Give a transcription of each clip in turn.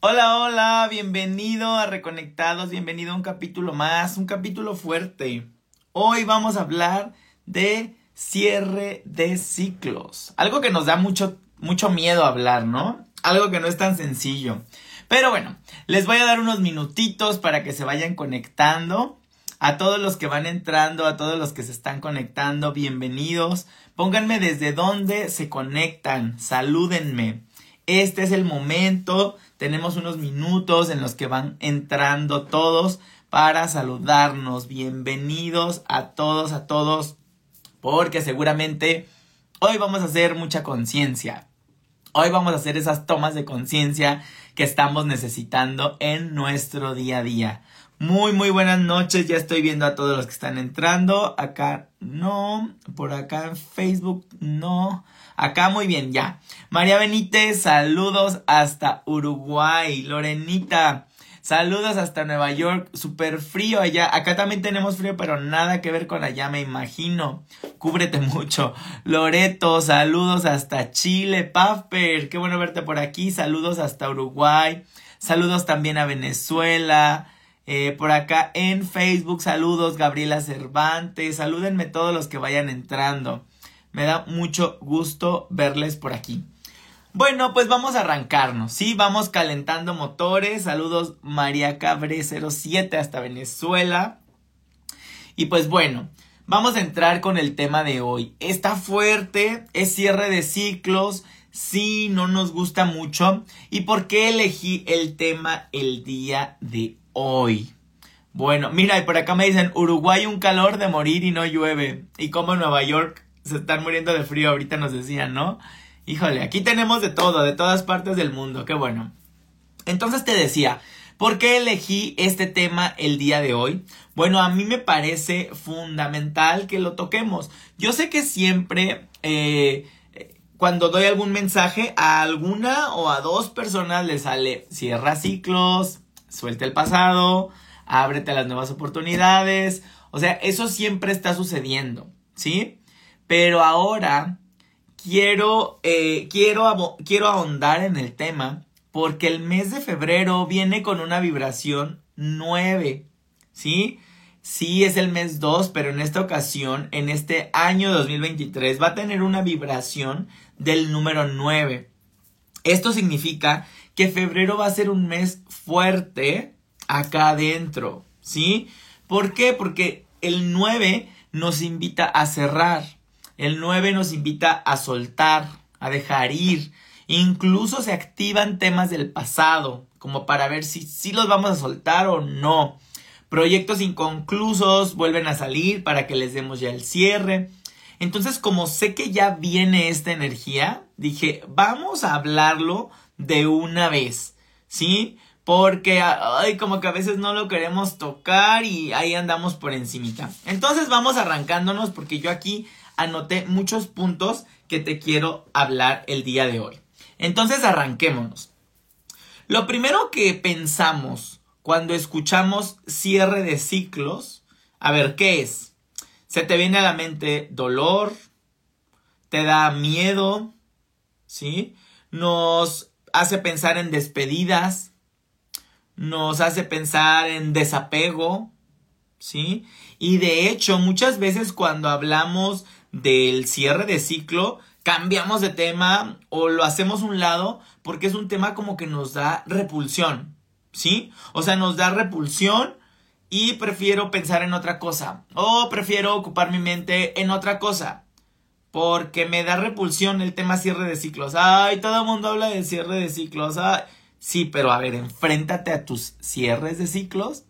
Hola, hola, bienvenido a Reconectados, bienvenido a un capítulo más, un capítulo fuerte. Hoy vamos a hablar de cierre de ciclos. Algo que nos da mucho, mucho miedo hablar, ¿no? Algo que no es tan sencillo. Pero bueno, les voy a dar unos minutitos para que se vayan conectando. A todos los que van entrando, a todos los que se están conectando, bienvenidos. Pónganme desde dónde se conectan, salúdenme. Este es el momento tenemos unos minutos en los que van entrando todos para saludarnos. Bienvenidos a todos, a todos, porque seguramente hoy vamos a hacer mucha conciencia. Hoy vamos a hacer esas tomas de conciencia que estamos necesitando en nuestro día a día. Muy, muy buenas noches. Ya estoy viendo a todos los que están entrando. Acá no. Por acá en Facebook no. Acá muy bien, ya. María Benítez, saludos hasta Uruguay. Lorenita, saludos hasta Nueva York. Súper frío allá. Acá también tenemos frío, pero nada que ver con allá, me imagino. Cúbrete mucho. Loreto, saludos hasta Chile. Pafper, qué bueno verte por aquí. Saludos hasta Uruguay. Saludos también a Venezuela. Eh, por acá en Facebook, saludos Gabriela Cervantes. Salúdenme todos los que vayan entrando. Me da mucho gusto verles por aquí. Bueno, pues vamos a arrancarnos, ¿sí? Vamos calentando motores. Saludos María Cabre 07 hasta Venezuela. Y pues bueno, vamos a entrar con el tema de hoy. Está fuerte, es cierre de ciclos, sí, no nos gusta mucho. ¿Y por qué elegí el tema el día de hoy? Bueno, mira, y por acá me dicen, Uruguay un calor de morir y no llueve. Y como Nueva York se están muriendo de frío, ahorita nos decían, ¿no? Híjole, aquí tenemos de todo, de todas partes del mundo, qué bueno. Entonces te decía, ¿por qué elegí este tema el día de hoy? Bueno, a mí me parece fundamental que lo toquemos. Yo sé que siempre, eh, cuando doy algún mensaje, a alguna o a dos personas les sale cierra ciclos, suelta el pasado, ábrete las nuevas oportunidades. O sea, eso siempre está sucediendo, ¿sí? Pero ahora quiero, eh, quiero, quiero ahondar en el tema porque el mes de febrero viene con una vibración 9, ¿sí? Sí es el mes 2, pero en esta ocasión, en este año 2023, va a tener una vibración del número 9. Esto significa que febrero va a ser un mes fuerte acá adentro, ¿sí? ¿Por qué? Porque el 9 nos invita a cerrar. El 9 nos invita a soltar, a dejar ir. Incluso se activan temas del pasado, como para ver si, si los vamos a soltar o no. Proyectos inconclusos vuelven a salir para que les demos ya el cierre. Entonces, como sé que ya viene esta energía, dije, vamos a hablarlo de una vez, ¿sí? Porque, ay, como que a veces no lo queremos tocar y ahí andamos por encimita. Entonces vamos arrancándonos porque yo aquí anoté muchos puntos que te quiero hablar el día de hoy. Entonces arranquémonos. Lo primero que pensamos cuando escuchamos cierre de ciclos, a ver, ¿qué es? Se te viene a la mente dolor, te da miedo, ¿sí? Nos hace pensar en despedidas, nos hace pensar en desapego, ¿sí? Y de hecho, muchas veces cuando hablamos del cierre de ciclo, cambiamos de tema o lo hacemos un lado porque es un tema como que nos da repulsión, ¿sí? O sea, nos da repulsión y prefiero pensar en otra cosa o prefiero ocupar mi mente en otra cosa. Porque me da repulsión el tema cierre de ciclos. Ay, todo el mundo habla de cierre de ciclos. Sí, pero a ver, enfréntate a tus cierres de ciclos.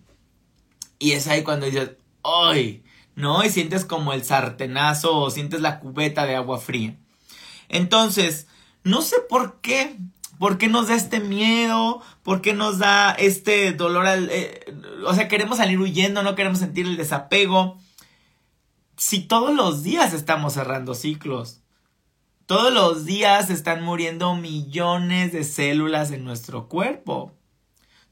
Y es ahí cuando dices, ¡ay! ¿No? Y sientes como el sartenazo o sientes la cubeta de agua fría. Entonces, no sé por qué, por qué nos da este miedo, por qué nos da este dolor al... Eh, o sea, queremos salir huyendo, no queremos sentir el desapego. Si todos los días estamos cerrando ciclos, todos los días están muriendo millones de células en nuestro cuerpo.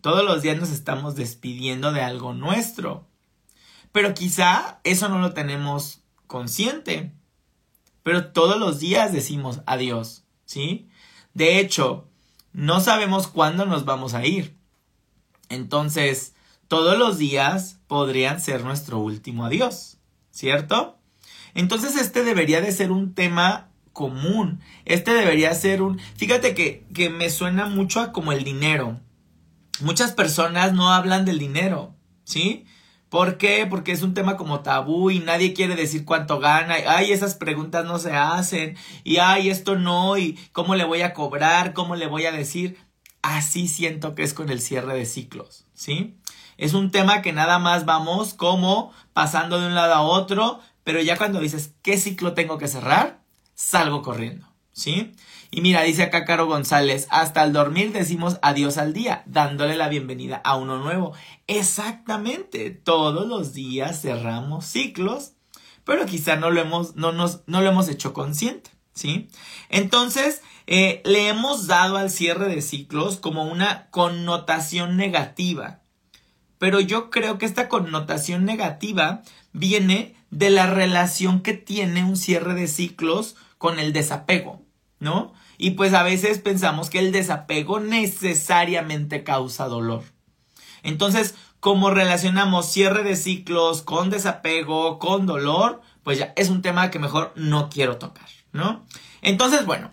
Todos los días nos estamos despidiendo de algo nuestro. Pero quizá eso no lo tenemos consciente. Pero todos los días decimos adiós, ¿sí? De hecho, no sabemos cuándo nos vamos a ir. Entonces, todos los días podrían ser nuestro último adiós, ¿cierto? Entonces este debería de ser un tema común. Este debería ser un... Fíjate que, que me suena mucho a como el dinero. Muchas personas no hablan del dinero, ¿sí? ¿Por qué? Porque es un tema como tabú y nadie quiere decir cuánto gana. Ay, esas preguntas no se hacen. Y ay, esto no. Y cómo le voy a cobrar, cómo le voy a decir. Así siento que es con el cierre de ciclos, ¿sí? Es un tema que nada más vamos como pasando de un lado a otro, pero ya cuando dices, ¿qué ciclo tengo que cerrar? Salgo corriendo, ¿sí? Y mira, dice acá Caro González, hasta al dormir decimos adiós al día, dándole la bienvenida a uno nuevo. Exactamente, todos los días cerramos ciclos, pero quizá no lo hemos, no nos, no lo hemos hecho consciente, ¿sí? Entonces, eh, le hemos dado al cierre de ciclos como una connotación negativa. Pero yo creo que esta connotación negativa viene de la relación que tiene un cierre de ciclos con el desapego, ¿no? Y pues a veces pensamos que el desapego necesariamente causa dolor. Entonces, como relacionamos cierre de ciclos con desapego, con dolor, pues ya es un tema que mejor no quiero tocar, ¿no? Entonces, bueno,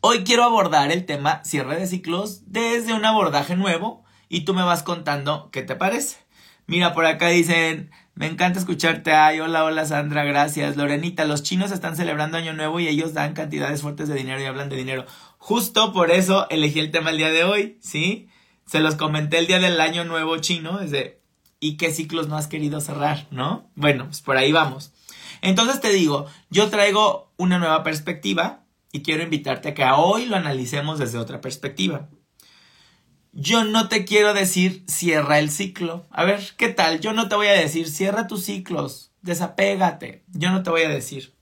hoy quiero abordar el tema cierre de ciclos desde un abordaje nuevo y tú me vas contando qué te parece. Mira, por acá dicen, me encanta escucharte. Ay, hola, hola Sandra, gracias. Lorenita, los chinos están celebrando Año Nuevo y ellos dan cantidades fuertes de dinero y hablan de dinero. Justo por eso elegí el tema el día de hoy, ¿sí? Se los comenté el día del Año Nuevo chino, es de, ¿y qué ciclos no has querido cerrar, no? Bueno, pues por ahí vamos. Entonces te digo, yo traigo una nueva perspectiva y quiero invitarte a que hoy lo analicemos desde otra perspectiva. Yo no te quiero decir cierra el ciclo. A ver, ¿qué tal? Yo no te voy a decir cierra tus ciclos, desapégate. Yo no te voy a decir.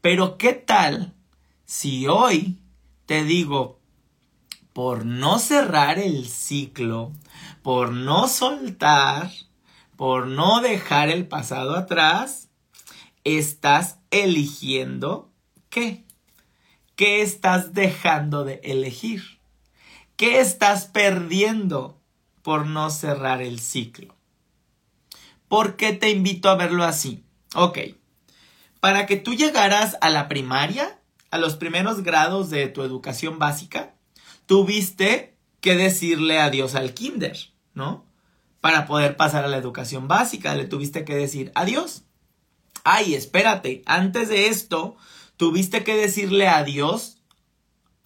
Pero ¿qué tal si hoy te digo, por no cerrar el ciclo, por no soltar, por no dejar el pasado atrás, estás eligiendo qué? ¿Qué estás dejando de elegir? ¿Qué estás perdiendo por no cerrar el ciclo? ¿Por qué te invito a verlo así? Ok, para que tú llegaras a la primaria, a los primeros grados de tu educación básica, tuviste que decirle adiós al kinder, ¿no? Para poder pasar a la educación básica, le tuviste que decir adiós. Ay, espérate, antes de esto, tuviste que decirle adiós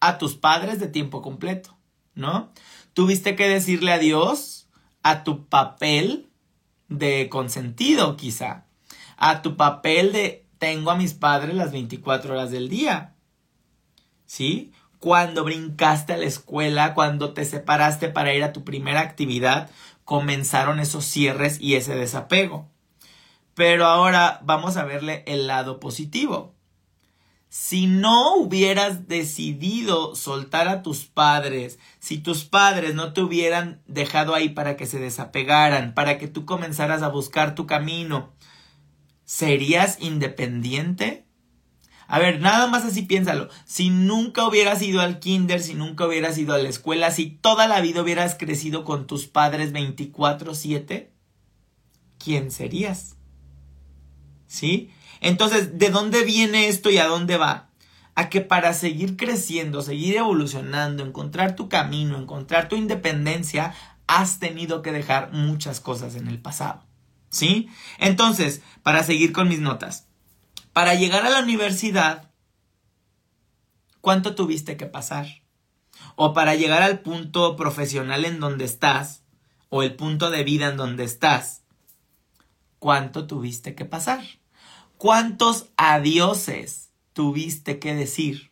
a tus padres de tiempo completo. ¿No? Tuviste que decirle adiós a tu papel de consentido, quizá. A tu papel de tengo a mis padres las 24 horas del día. ¿Sí? Cuando brincaste a la escuela, cuando te separaste para ir a tu primera actividad, comenzaron esos cierres y ese desapego. Pero ahora vamos a verle el lado positivo si no hubieras decidido soltar a tus padres, si tus padres no te hubieran dejado ahí para que se desapegaran, para que tú comenzaras a buscar tu camino, ¿serías independiente? A ver, nada más así piénsalo. Si nunca hubieras ido al kinder, si nunca hubieras ido a la escuela, si toda la vida hubieras crecido con tus padres 24/7, ¿quién serías? ¿Sí? Entonces, ¿de dónde viene esto y a dónde va? A que para seguir creciendo, seguir evolucionando, encontrar tu camino, encontrar tu independencia, has tenido que dejar muchas cosas en el pasado. ¿Sí? Entonces, para seguir con mis notas, para llegar a la universidad, ¿cuánto tuviste que pasar? O para llegar al punto profesional en donde estás, o el punto de vida en donde estás, ¿cuánto tuviste que pasar? ¿Cuántos adioses tuviste que decir?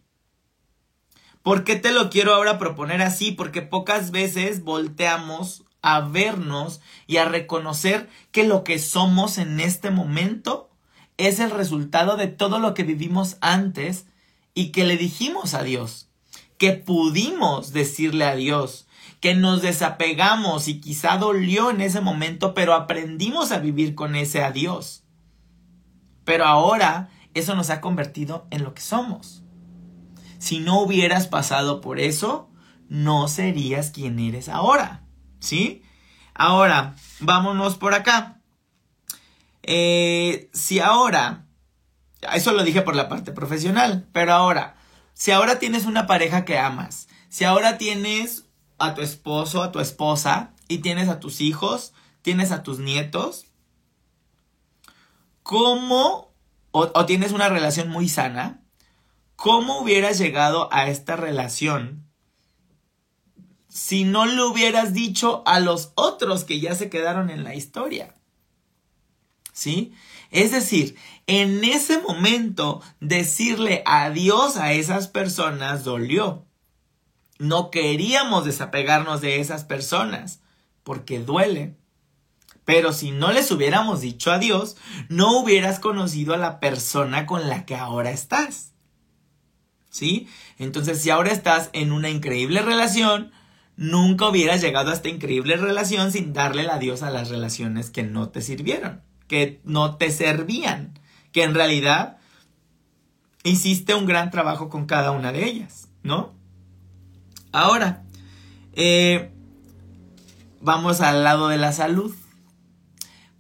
¿Por qué te lo quiero ahora proponer así? Porque pocas veces volteamos a vernos y a reconocer que lo que somos en este momento es el resultado de todo lo que vivimos antes y que le dijimos a Dios, que pudimos decirle a Dios, que nos desapegamos y quizá dolió en ese momento, pero aprendimos a vivir con ese adiós. Pero ahora eso nos ha convertido en lo que somos. Si no hubieras pasado por eso, no serías quien eres ahora. ¿Sí? Ahora, vámonos por acá. Eh, si ahora, eso lo dije por la parte profesional, pero ahora, si ahora tienes una pareja que amas, si ahora tienes a tu esposo, a tu esposa, y tienes a tus hijos, tienes a tus nietos, ¿cómo, o, tienes una relación muy sana, cómo hubieras llegado a esta relación si no le hubieras dicho a los otros que ya se quedaron en la historia? ¿Sí? Es decir, en ese momento decirle adiós a esas personas dolió. No queríamos desapegarnos de esas personas porque duele. Pero si no les hubiéramos dicho adiós, no hubieras conocido a la persona con la que ahora estás. ¿Sí? Entonces, si ahora estás en una increíble relación, nunca hubieras llegado a esta increíble relación sin darle el adiós a las relaciones que no te sirvieron, que no te servían, que en realidad hiciste un gran trabajo con cada una de ellas, ¿no? Ahora, eh, vamos al lado de la salud.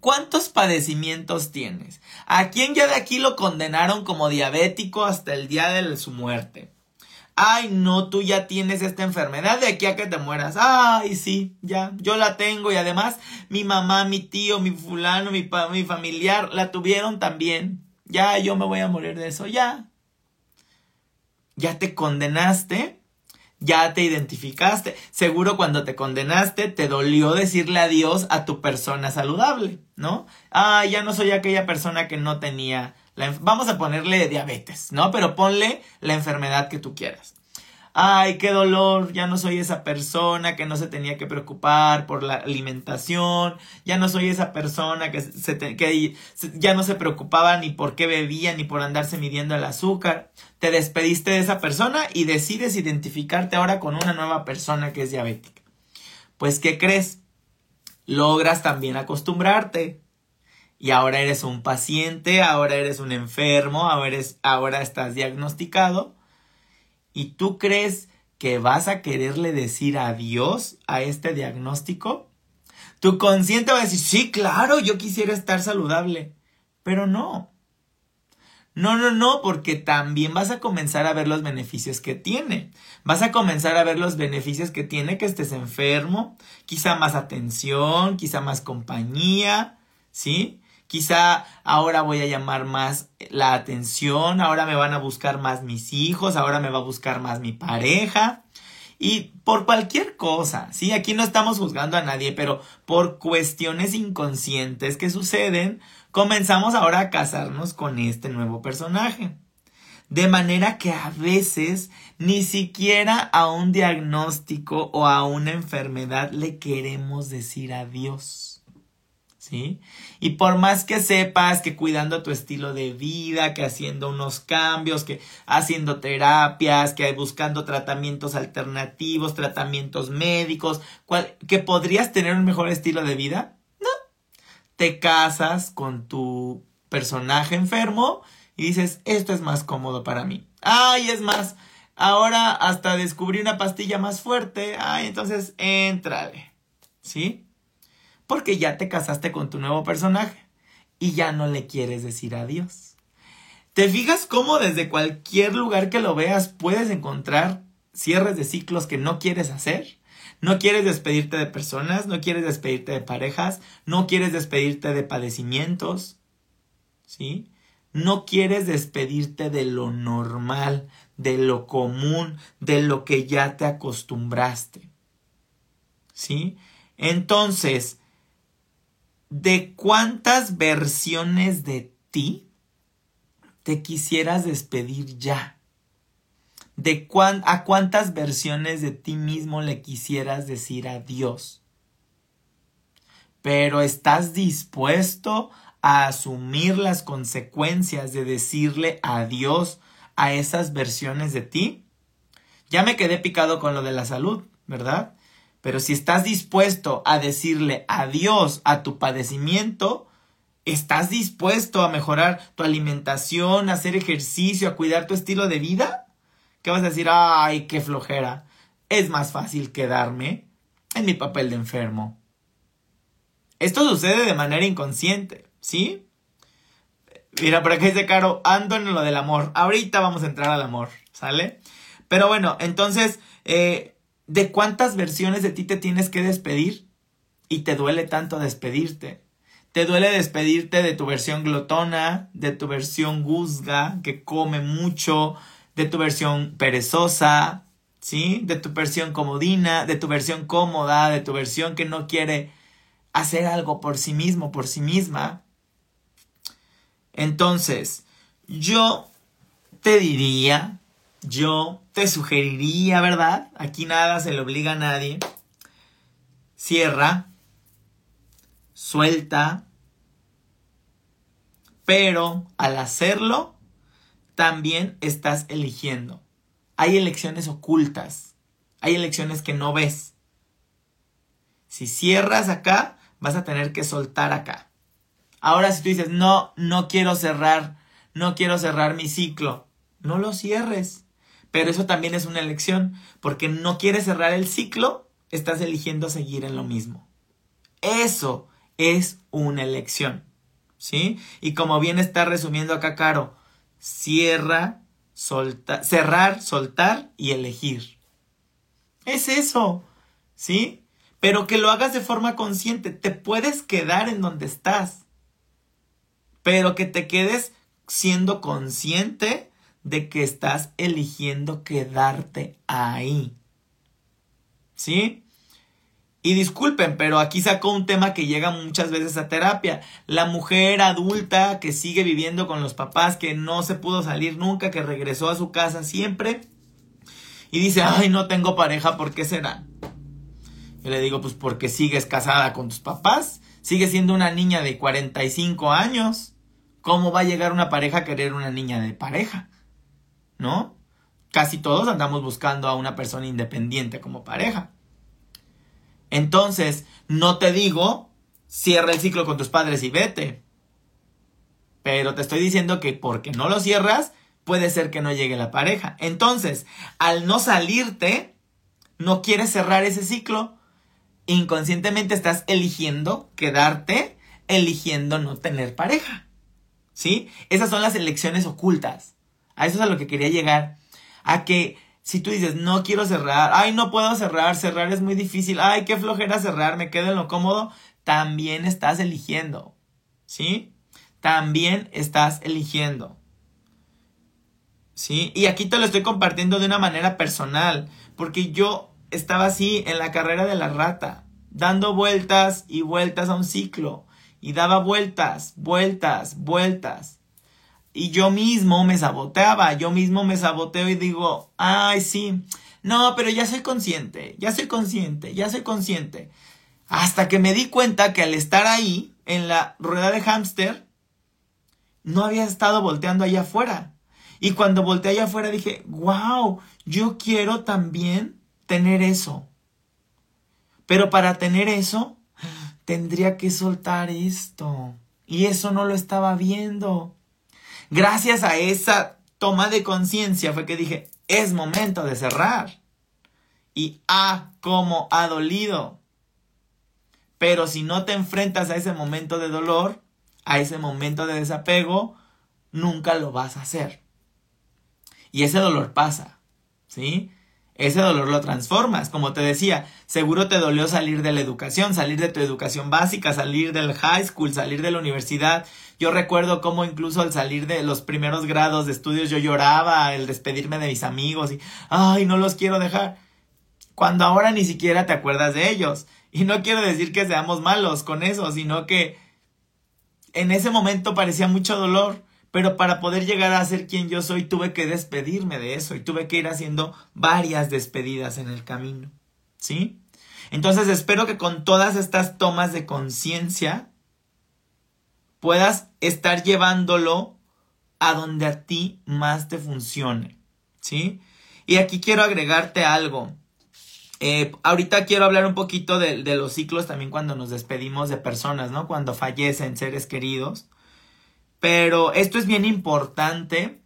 ¿Cuántos padecimientos tienes? ¿A quién ya de aquí lo condenaron como diabético hasta el día de su muerte? Ay, no, tú ya tienes esta enfermedad de aquí a que te mueras. Ay, sí, ya, yo la tengo y además mi mamá, mi tío, mi fulano, mi, mi familiar la tuvieron también. Ya, yo me voy a morir de eso, ya. Ya te condenaste ya te identificaste. Seguro cuando te condenaste te dolió decirle adiós a tu persona saludable, ¿no? Ah, ya no soy aquella persona que no tenía la vamos a ponerle diabetes, ¿no? Pero ponle la enfermedad que tú quieras ay, qué dolor, ya no soy esa persona que no se tenía que preocupar por la alimentación, ya no soy esa persona que, se que ya no se preocupaba ni por qué bebía ni por andarse midiendo el azúcar. Te despediste de esa persona y decides identificarte ahora con una nueva persona que es diabética. Pues, ¿qué crees? Logras también acostumbrarte. Y ahora eres un paciente, ahora eres un enfermo, ahora, eres, ahora estás diagnosticado ¿Y tú crees que vas a quererle decir adiós a este diagnóstico? Tu consciente va a decir, sí, claro, yo quisiera estar saludable. Pero no. No, no, no, porque también vas a comenzar a ver los beneficios que tiene. Vas a comenzar a ver los beneficios que tiene que estés enfermo, quizá más atención, quizá más compañía, ¿sí? Quizá ahora voy a llamar más la atención, ahora me van a buscar más mis hijos, ahora me va a buscar más mi pareja. Y por cualquier cosa, ¿sí? Aquí no estamos juzgando a nadie, pero por cuestiones inconscientes que suceden, comenzamos ahora a casarnos con este nuevo personaje. De manera que a veces ni siquiera a un diagnóstico o a una enfermedad le queremos decir adiós. ¿sí? Y por más que sepas que cuidando tu estilo de vida, que haciendo unos cambios, que haciendo terapias, que buscando tratamientos alternativos, tratamientos médicos, que podrías tener un mejor estilo de vida. Te casas con tu personaje enfermo y dices, esto es más cómodo para mí. Ay, es más, ahora hasta descubrí una pastilla más fuerte. Ay, entonces, entrale. ¿Sí? porque ya te casaste con tu nuevo personaje y ya no le quieres decir adiós. ¿Te fijas cómo desde cualquier lugar que lo veas puedes encontrar cierres de ciclos que no quieres hacer? No quieres despedirte de personas, no quieres despedirte de parejas, no quieres despedirte de padecimientos, ¿sí? No quieres despedirte de lo normal, de lo común, de lo que ya te acostumbraste, ¿sí? Entonces, ¿De cuántas versiones de ti te quisieras despedir ya? ¿De a cuántas versiones de ti mismo le quisieras decir adiós? Pero ¿estás dispuesto a asumir las consecuencias de decirle adiós a esas versiones de ti? Ya me quedé picado con lo de la salud, ¿verdad? Pero si estás dispuesto a decirle adiós a tu padecimiento, ¿estás dispuesto a mejorar tu alimentación, a hacer ejercicio, a cuidar tu estilo de vida? ¿Qué vas a decir? Ay, qué flojera. es más fácil quedarme en mi papel de enfermo. Esto sucede de manera inconsciente, ¿sí? Mira, por aquí dice Caro, ando en lo del amor. Ahorita vamos a entrar al amor, ¿sale? Pero bueno, entonces, eh, ¿de cuántas versiones de ti te tienes que despedir? Y te duele tanto despedirte. Te duele despedirte de tu versión glotona, de tu versión guzga, que come mucho, de tu versión perezosa, ¿sí? De tu versión comodina, de tu versión cómoda, de tu versión que no quiere hacer algo por sí mismo, por sí misma. Entonces, yo te diría, yo te sugeriría, ¿verdad? Aquí nada se le obliga a nadie. Cierra, suelta, pero al hacerlo, también estás eligiendo. Hay elecciones ocultas, hay elecciones que no ves. Si cierras acá, vas a tener que soltar acá. Ahora si tú dices, no, no quiero cerrar, no quiero cerrar mi ciclo, no lo cierres. Pero eso también es una elección, porque no quieres cerrar el ciclo, estás eligiendo seguir en lo mismo. Eso es una elección. ¿Sí? Y como bien está resumiendo acá Caro, cierra, soltar, cerrar, soltar y elegir. Es eso, ¿sí? Pero que lo hagas de forma consciente. Te puedes quedar en donde estás, pero que te quedes siendo consciente de que estás eligiendo quedarte ahí. ¿Sí? Y disculpen, pero aquí sacó un tema que llega muchas veces a terapia. La mujer adulta que sigue viviendo con los papás, que no se pudo salir nunca, que regresó a su casa siempre. Y dice, ay, no tengo pareja, ¿por qué será? Yo le digo, pues porque sigues casada con tus papás, sigues siendo una niña de 45 años. ¿Cómo va a llegar una pareja a querer una niña de pareja? ¿No? Casi todos andamos buscando a una persona independiente como pareja. Entonces, no te digo, cierra el ciclo con tus padres y vete. Pero te estoy diciendo que porque no lo cierras, puede ser que no llegue la pareja. Entonces, al no salirte, no quieres cerrar ese ciclo. Inconscientemente estás eligiendo quedarte, eligiendo no tener pareja. ¿Sí? Esas son las elecciones ocultas. A eso es a lo que quería llegar. A que si tú dices, no quiero cerrar, ay, no puedo cerrar, cerrar es muy difícil, ay, qué flojera cerrar, me quedo en lo cómodo, también estás eligiendo, ¿sí? También estás eligiendo. ¿Sí? Y aquí te lo estoy compartiendo de una manera personal, porque yo estaba así en la carrera de la rata, dando vueltas y vueltas a un ciclo, y daba vueltas, vueltas, vueltas. Y yo mismo me saboteaba, yo mismo me saboteo y digo, ay, sí, no, pero ya soy consciente, ya soy consciente, ya soy consciente. Hasta que me di cuenta que al estar ahí, en la rueda de hámster, no había estado volteando allá afuera. Y cuando volteé allá afuera dije, wow, yo quiero también tener eso. Pero para tener eso, tendría que soltar esto. Y eso no lo estaba viendo. Gracias a esa toma de conciencia fue que dije, es momento de cerrar. Y ah, cómo ha dolido. Pero si no te enfrentas a ese momento de dolor, a ese momento de desapego, nunca lo vas a hacer. Y ese dolor pasa, ¿sí? Ese dolor lo transformas. Como te decía, seguro te dolió salir de la educación, salir de tu educación básica, salir del high school, salir de la universidad. Yo recuerdo cómo incluso al salir de los primeros grados de estudios yo lloraba, el despedirme de mis amigos y, ay, no los quiero dejar. Cuando ahora ni siquiera te acuerdas de ellos. Y no quiero decir que seamos malos con eso, sino que en ese momento parecía mucho dolor pero para poder llegar a ser quien yo soy tuve que despedirme de eso y tuve que ir haciendo varias despedidas en el camino. ¿Sí? Entonces espero que con todas estas tomas de conciencia puedas estar llevándolo a donde a ti más te funcione. ¿Sí? Y aquí quiero agregarte algo. Eh, ahorita quiero hablar un poquito de, de, los ciclos también cuando nos despedimos de personas, ¿no? Cuando fallecen seres queridos. Pero esto es bien importante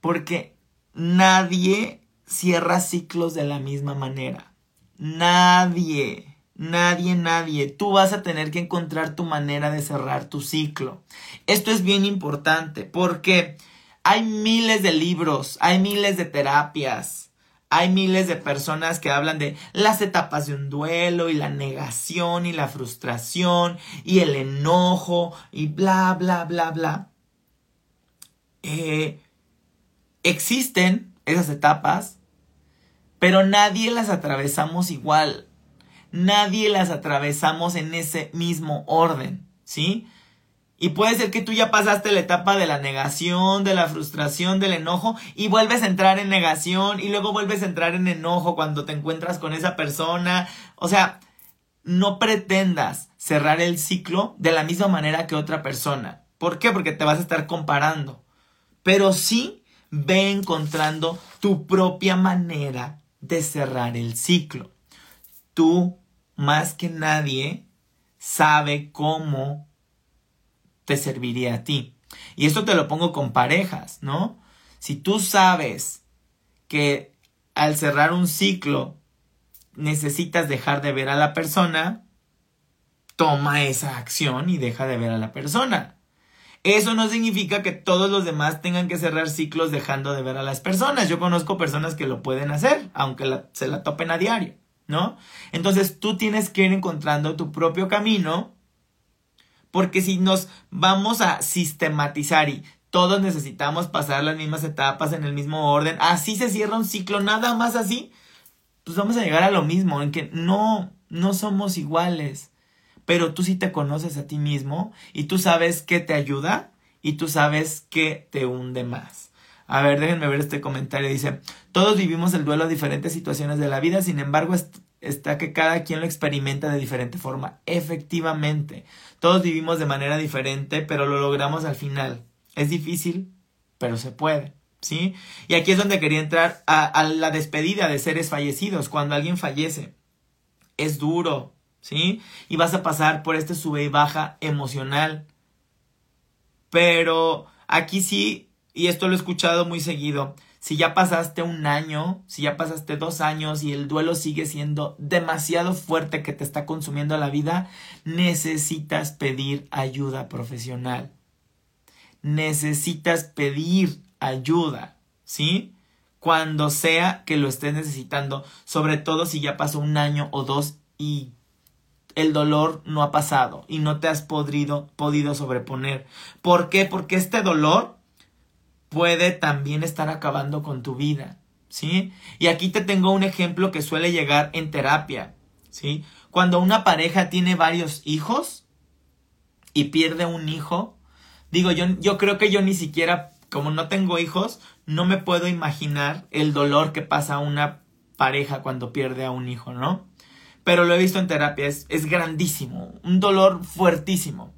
porque nadie cierra ciclos de la misma manera. Nadie, nadie, nadie. Tú vas a tener que encontrar tu manera de cerrar tu ciclo. Esto es bien importante porque hay miles de libros, hay miles de terapias, hay miles de personas que hablan de las etapas de un duelo y la negación y la frustración y el enojo y bla, bla, bla, bla. Eh, existen esas etapas, pero nadie las atravesamos igual. Nadie las atravesamos en ese mismo orden, ¿sí? Y puede ser que tú ya pasaste la etapa de la negación, de la frustración, del enojo y vuelves a entrar en negación y luego vuelves a entrar en enojo cuando te encuentras con esa persona. O sea, no pretendas cerrar el ciclo de la misma manera que otra persona. ¿Por qué? Porque te vas a estar comparando. Pero sí ve encontrando tu propia manera de cerrar el ciclo. Tú, más que nadie, sabe cómo te serviría a ti. Y esto te lo pongo con parejas, ¿no? Si tú sabes que al cerrar un ciclo necesitas dejar de ver a la persona, toma esa acción y deja de ver a la persona. Eso no significa que todos los demás tengan que cerrar ciclos dejando de ver a las personas. Yo conozco personas que lo pueden hacer, aunque se la topen a diario, ¿no? Entonces tú tienes que ir encontrando tu propio camino porque si nos vamos a sistematizar y todos necesitamos pasar las mismas etapas en el mismo orden, así se cierra un ciclo, nada más así, pues vamos a llegar a lo mismo, en que no, no somos iguales. Pero tú sí te conoces a ti mismo y tú sabes qué te ayuda y tú sabes qué te hunde más. A ver, déjenme ver este comentario. Dice, todos vivimos el duelo a diferentes situaciones de la vida, sin embargo, está que cada quien lo experimenta de diferente forma. Efectivamente, todos vivimos de manera diferente, pero lo logramos al final. Es difícil, pero se puede. ¿Sí? Y aquí es donde quería entrar a, la despedida de seres fallecidos, cuando alguien fallece. Es duro, ¿sí? Y vas a pasar por este sube y baja emocional. Pero aquí sí, y esto lo he escuchado muy seguido, si ya pasaste un año, si ya pasaste dos años y el duelo sigue siendo demasiado fuerte que te está consumiendo la vida, necesitas pedir ayuda profesional. Necesitas pedir ayuda, ¿sí? Cuando sea que lo estés necesitando, sobre todo si ya pasó un año o dos y el dolor no ha pasado y no te has podido, podido sobreponer. ¿Por qué? Porque este dolor puede también estar acabando con tu vida, ¿sí? Y aquí te tengo un ejemplo que suele llegar en terapia, ¿sí? Cuando una pareja tiene varios hijos y pierde un hijo, digo, yo, yo creo que yo ni siquiera, como no tengo hijos, no me puedo imaginar el dolor que pasa una pareja cuando pierde a un hijo, ¿no? Pero lo he visto en terapia, es, es grandísimo, un dolor fuertísimo.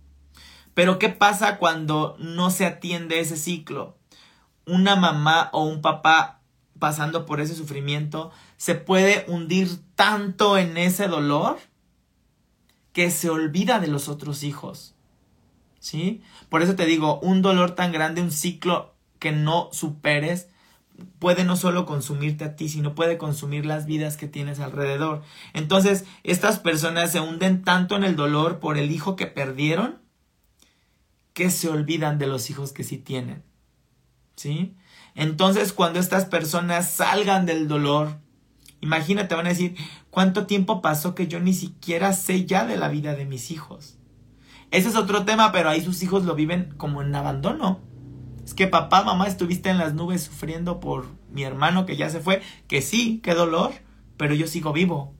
Pero ¿qué pasa cuando no se atiende ese ciclo? Una mamá o un papá pasando por ese sufrimiento se puede hundir tanto en ese dolor que se olvida de los otros hijos. ¿Sí? Por eso te digo, un dolor tan grande, un ciclo que no superes, puede no solo consumirte a ti, sino puede consumir las vidas que tienes alrededor. Entonces, estas personas se hunden tanto en el dolor por el hijo que perdieron que se olvidan de los hijos que sí tienen. ¿Sí? Entonces, cuando estas personas salgan del dolor, imagínate, van a decir, ¿cuánto tiempo pasó que yo ni siquiera sé ya de la vida de mis hijos? Ese es otro tema, pero ahí sus hijos lo viven como en abandono. Es que papá, mamá, estuviste en las nubes sufriendo por mi hermano que ya se fue, que sí, qué dolor, pero yo sigo vivo.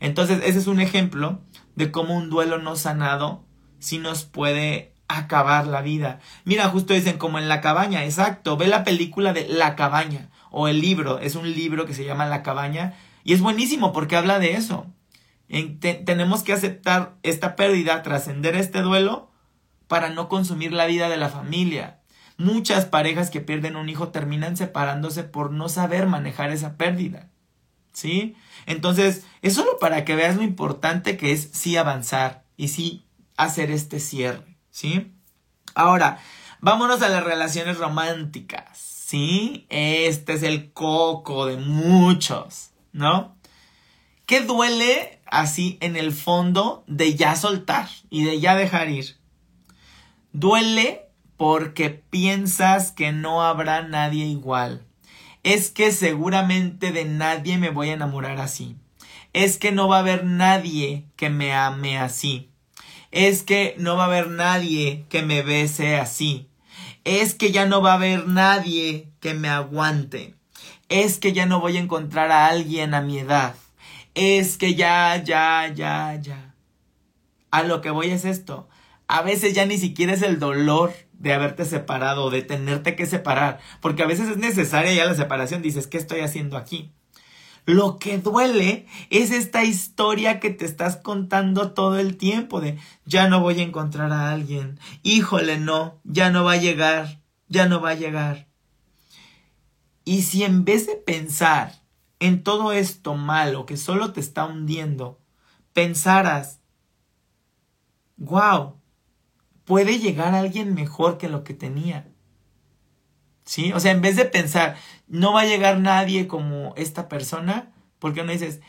Entonces, ese es un ejemplo de cómo un duelo no sanado sí nos puede acabar la vida. Mira, justo dicen como en la cabaña, exacto, ve la película de La cabaña o el libro, es un libro que se llama La cabaña y es buenísimo porque habla de eso. tenemos que aceptar esta pérdida, trascender este duelo para no consumir la vida de la familia. Muchas parejas que pierden un hijo terminan separándose por no saber manejar esa pérdida. ¿Sí? Entonces, es solo para que veas lo importante que es sí avanzar y sí hacer este cierre. ¿Sí? Ahora, vámonos a las relaciones románticas. ¿sí? Este es el coco de muchos, ¿no? ¿Qué duele así en el fondo de ya soltar y de ya dejar ir? Duele porque piensas que no habrá nadie igual. Es que seguramente de nadie me voy a enamorar así. Es que no va a haber nadie que me ame así. Es que no va a haber nadie que me bese así. Es que ya no va a haber nadie que me aguante. Es que ya no voy a encontrar a alguien a mi edad. Es que ya, ya, ya, ya. A lo que voy es esto. A veces ya ni siquiera es el dolor de haberte separado, de tenerte que separar, porque a veces es necesaria ya la separación, dices, ¿qué estoy haciendo aquí? Lo que duele es esta historia que te estás contando todo el tiempo de ya no voy a encontrar a alguien, híjole, no, ya no va a llegar, ya no va a llegar. Y si en vez de pensar en todo esto malo que solo te está hundiendo, pensaras, wow, puede llegar alguien mejor que lo que tenía. ¿Sí? O sea, en vez de pensar, no va a llegar nadie como esta persona, ¿por qué no dices,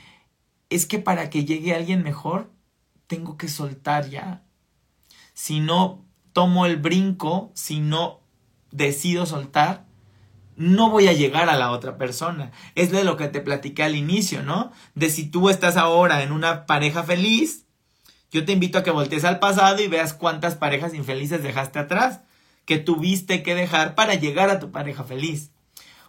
es que para que llegue alguien mejor, tengo que soltar ya? Si no tomo el brinco, si no decido soltar, no voy a llegar a la otra persona. Es de lo que te platiqué al inicio, ¿no? De si tú estás ahora en una pareja feliz, yo te invito a que voltees al pasado y veas cuántas parejas infelices dejaste atrás, que tuviste que dejar para llegar a tu pareja feliz.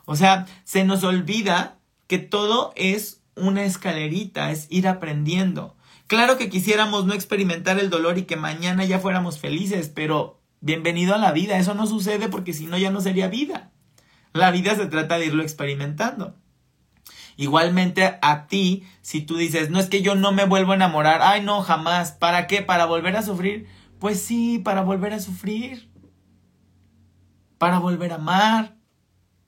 O sea, se nos olvida que todo es una escalerita, es ir aprendiendo. Claro que quisiéramos no experimentar el dolor y que mañana ya fuéramos felices, pero bienvenido a la vida, eso no sucede porque si no ya no sería vida. La vida se trata de irlo experimentando. Igualmente a ti, si tú dices, no es que yo no me vuelvo a enamorar, ay no, jamás, ¿para qué? ¿Para volver a sufrir? Pues sí, para volver a sufrir, para volver a amar,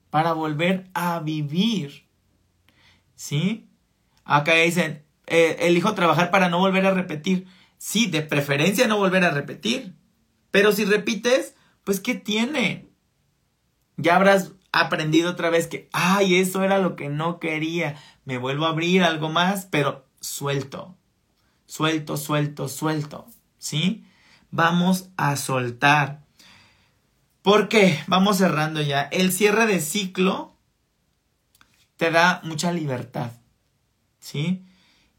para volver a vivir. ¿Sí? Acá dicen, eh, elijo trabajar para no volver a repetir. Sí, de preferencia no volver a repetir. Pero si repites, pues ¿qué tiene? Ya habrás aprendido otra vez que, ay, eso era lo que no quería, me vuelvo a abrir algo más, pero suelto, suelto, suelto, suelto, ¿sí? Vamos a soltar. ¿Por qué? Vamos cerrando ya. El cierre de ciclo te da mucha libertad, ¿sí?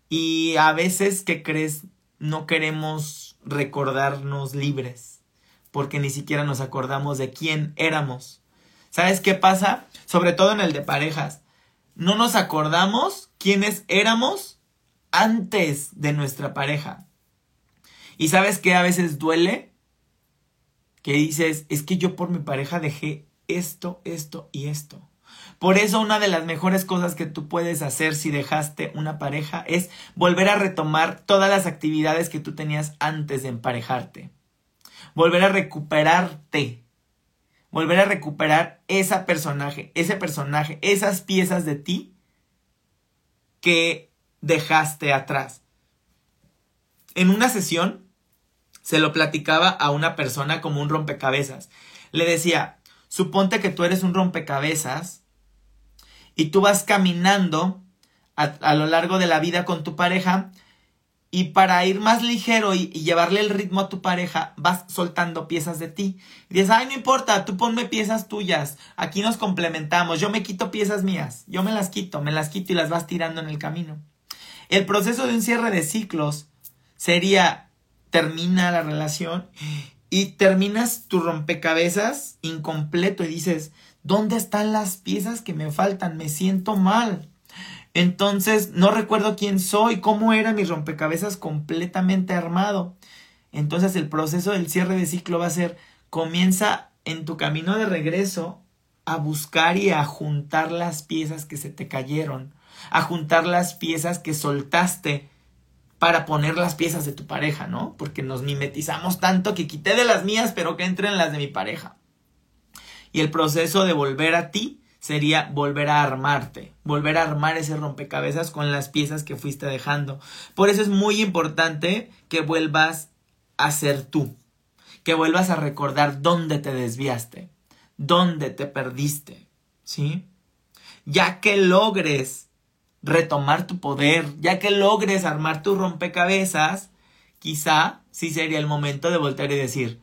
Y a veces, ¿qué crees? No queremos recordarnos libres, porque ni siquiera nos acordamos de quién éramos ¿Sabes qué pasa? Sobre todo en el de parejas. No nos acordamos quiénes éramos antes de nuestra pareja. ¿Y sabes qué a veces duele? Que dices, es que yo por mi pareja dejé esto, esto y esto. Por eso una de las mejores cosas que tú puedes hacer si dejaste una pareja es volver a retomar todas las actividades que tú tenías antes de emparejarte. Volver a recuperarte volver a recuperar esa personaje, ese personaje, esas piezas de ti que dejaste atrás. En una sesión se lo platicaba a una persona como un rompecabezas. Le decía, suponte que tú eres un rompecabezas y tú vas caminando a, lo largo de la vida con tu pareja y para ir más ligero y, llevarle el ritmo a tu pareja, vas soltando piezas de ti. Y dices, ay, no importa, tú ponme piezas tuyas. Aquí nos complementamos. Yo me quito piezas mías. Yo me las quito, me las quito y las vas tirando en el camino. El proceso de un cierre de ciclos sería, termina la relación y terminas tu rompecabezas incompleto y dices, ¿dónde están las piezas que me faltan? Me siento mal. Entonces, no recuerdo quién soy, cómo era mi rompecabezas completamente armado. Entonces, el proceso del cierre de ciclo va a ser, comienza en tu camino de regreso a buscar y a juntar las piezas que se te cayeron, a juntar las piezas que soltaste para poner las piezas de tu pareja, ¿no? Porque nos mimetizamos tanto que quité de las mías, pero que entren las de mi pareja. Y el proceso de volver a ti sería volver a armarte, volver a armar ese rompecabezas con las piezas que fuiste dejando. Por eso es muy importante que vuelvas a ser tú, que vuelvas a recordar dónde te desviaste, dónde te perdiste, ¿sí? Ya que logres retomar tu poder, ya que logres armar tu rompecabezas, quizá sí sería el momento de voltear y decir,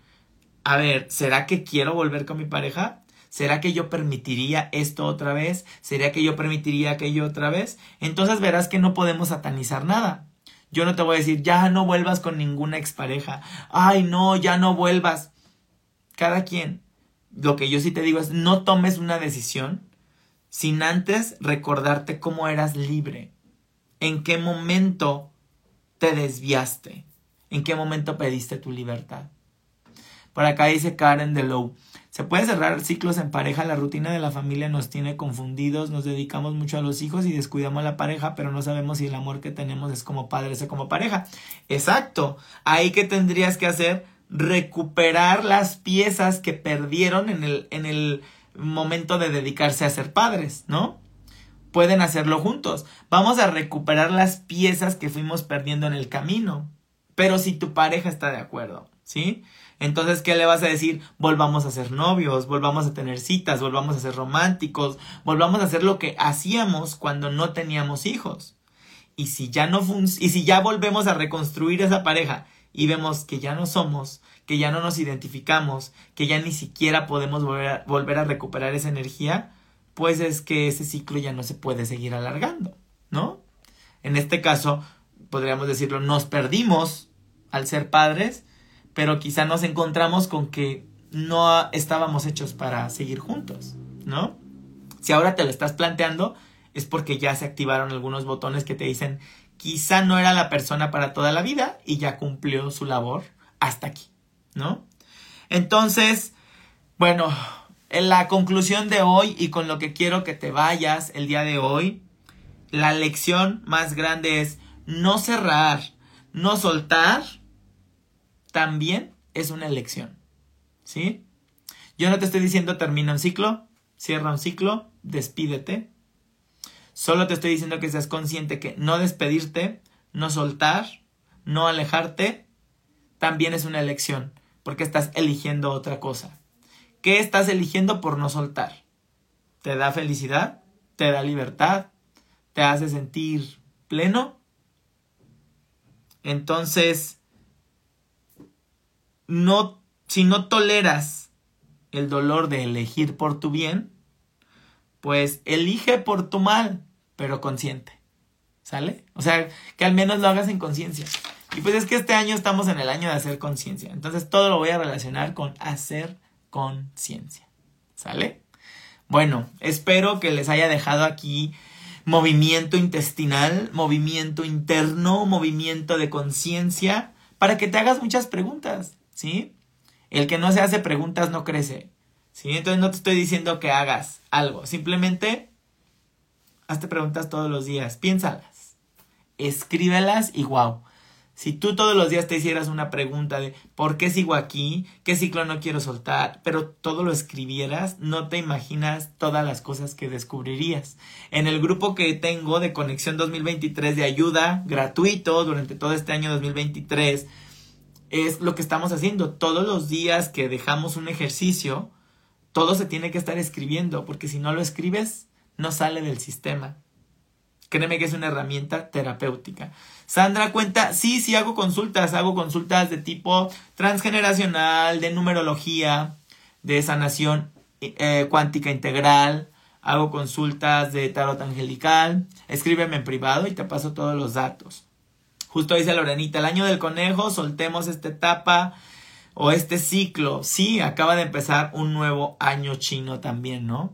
a ver, ¿será que quiero volver con mi pareja? ¿Será que yo permitiría esto otra vez? ¿Será que yo permitiría aquello otra vez? Entonces verás que no podemos satanizar nada. Yo no te voy a decir, ya no vuelvas con ninguna expareja. Ay, no, ya no vuelvas. Cada quien. Lo que yo sí te digo es, no tomes una decisión sin antes recordarte cómo eras libre. En qué momento te desviaste. En qué momento pediste tu libertad. Por acá dice Karen DeLow. Se puede cerrar ciclos en pareja, la rutina de la familia nos tiene confundidos, nos dedicamos mucho a los hijos y descuidamos a la pareja, pero no sabemos si el amor que tenemos es como padres o como pareja. Exacto. Ahí que tendrías que hacer recuperar las piezas que perdieron en el, en el momento de dedicarse a ser padres, ¿no? Pueden hacerlo juntos. Vamos a recuperar las piezas que fuimos perdiendo en el camino. Pero si tu pareja está de acuerdo, ¿sí? Entonces, ¿qué le vas a decir? Volvamos a ser novios, volvamos a tener citas, volvamos a ser románticos, volvamos a hacer lo que hacíamos cuando no teníamos hijos. Y si ya no y si ya volvemos a reconstruir esa pareja y vemos que ya no somos, que ya no nos identificamos, que ya ni siquiera podemos volver a, recuperar esa energía, pues es que ese ciclo ya no se puede seguir alargando, ¿no? En este caso, podríamos decirlo, nos perdimos al ser padres pero quizá nos encontramos con que no estábamos hechos para seguir juntos, ¿no? Si ahora te lo estás planteando, es porque ya se activaron algunos botones que te dicen, quizá no era la persona para toda la vida y ya cumplió su labor hasta aquí, ¿no? Entonces, bueno, en la conclusión de hoy y con lo que quiero que te vayas el día de hoy, la lección más grande es no cerrar, no soltar también es una elección. ¿Sí? Yo no te estoy diciendo termina un ciclo, cierra un ciclo, despídete. Solo te estoy diciendo que seas consciente que no despedirte, no soltar, no alejarte, también es una elección, porque estás eligiendo otra cosa. ¿Qué estás eligiendo por no soltar? ¿Te da felicidad? ¿Te da libertad? ¿Te hace sentir pleno? Entonces, no, si no toleras el dolor de elegir por tu bien, pues elige por tu mal, pero consciente. ¿Sale? O sea, que al menos lo hagas en conciencia. Y pues es que este año estamos en el año de hacer conciencia. Entonces todo lo voy a relacionar con hacer conciencia. ¿Sale? Bueno, espero que les haya dejado aquí movimiento intestinal, movimiento interno, movimiento de conciencia, para que te hagas muchas preguntas. ¿sí? El que no se hace preguntas no crece, ¿sí? Entonces no te estoy diciendo que hagas algo, simplemente hazte preguntas todos los días, piénsalas, escríbelas y wow. Si tú todos los días te hicieras una pregunta de ¿por qué sigo aquí? ¿Qué ciclo no quiero soltar? Pero todo lo escribieras, no te imaginas todas las cosas que descubrirías. En el grupo que tengo de Conexión 2023 de ayuda gratuito durante todo este año 2023, es lo que estamos haciendo. Todos los días que dejamos un ejercicio, todo se tiene que estar escribiendo, porque si no lo escribes, no sale del sistema. Créeme que es una herramienta terapéutica. Sandra cuenta, sí, sí hago consultas, hago consultas de tipo transgeneracional, de numerología, de sanación eh, cuántica integral, hago consultas de tarot angelical, escríbeme en privado y te paso todos los datos. Justo dice Lorenita, el año del conejo, soltemos esta etapa o este ciclo. Sí, acaba de empezar un nuevo año chino también, ¿no?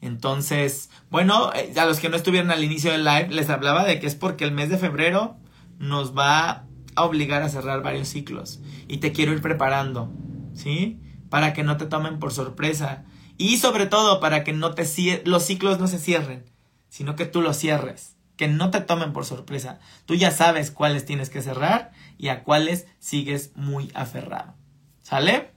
Entonces, bueno, eh, a los que no estuvieron al inicio del live, les hablaba de que es porque el mes de febrero nos va a obligar a cerrar varios ciclos. Y te quiero ir preparando, ¿sí? Para que no te tomen por sorpresa. Y sobre todo para que no te los ciclos no se cierren, sino que tú los cierres que no te tomen por sorpresa. Tú ya sabes cuáles tienes que cerrar y a cuáles sigues muy aferrado. ¿Sale?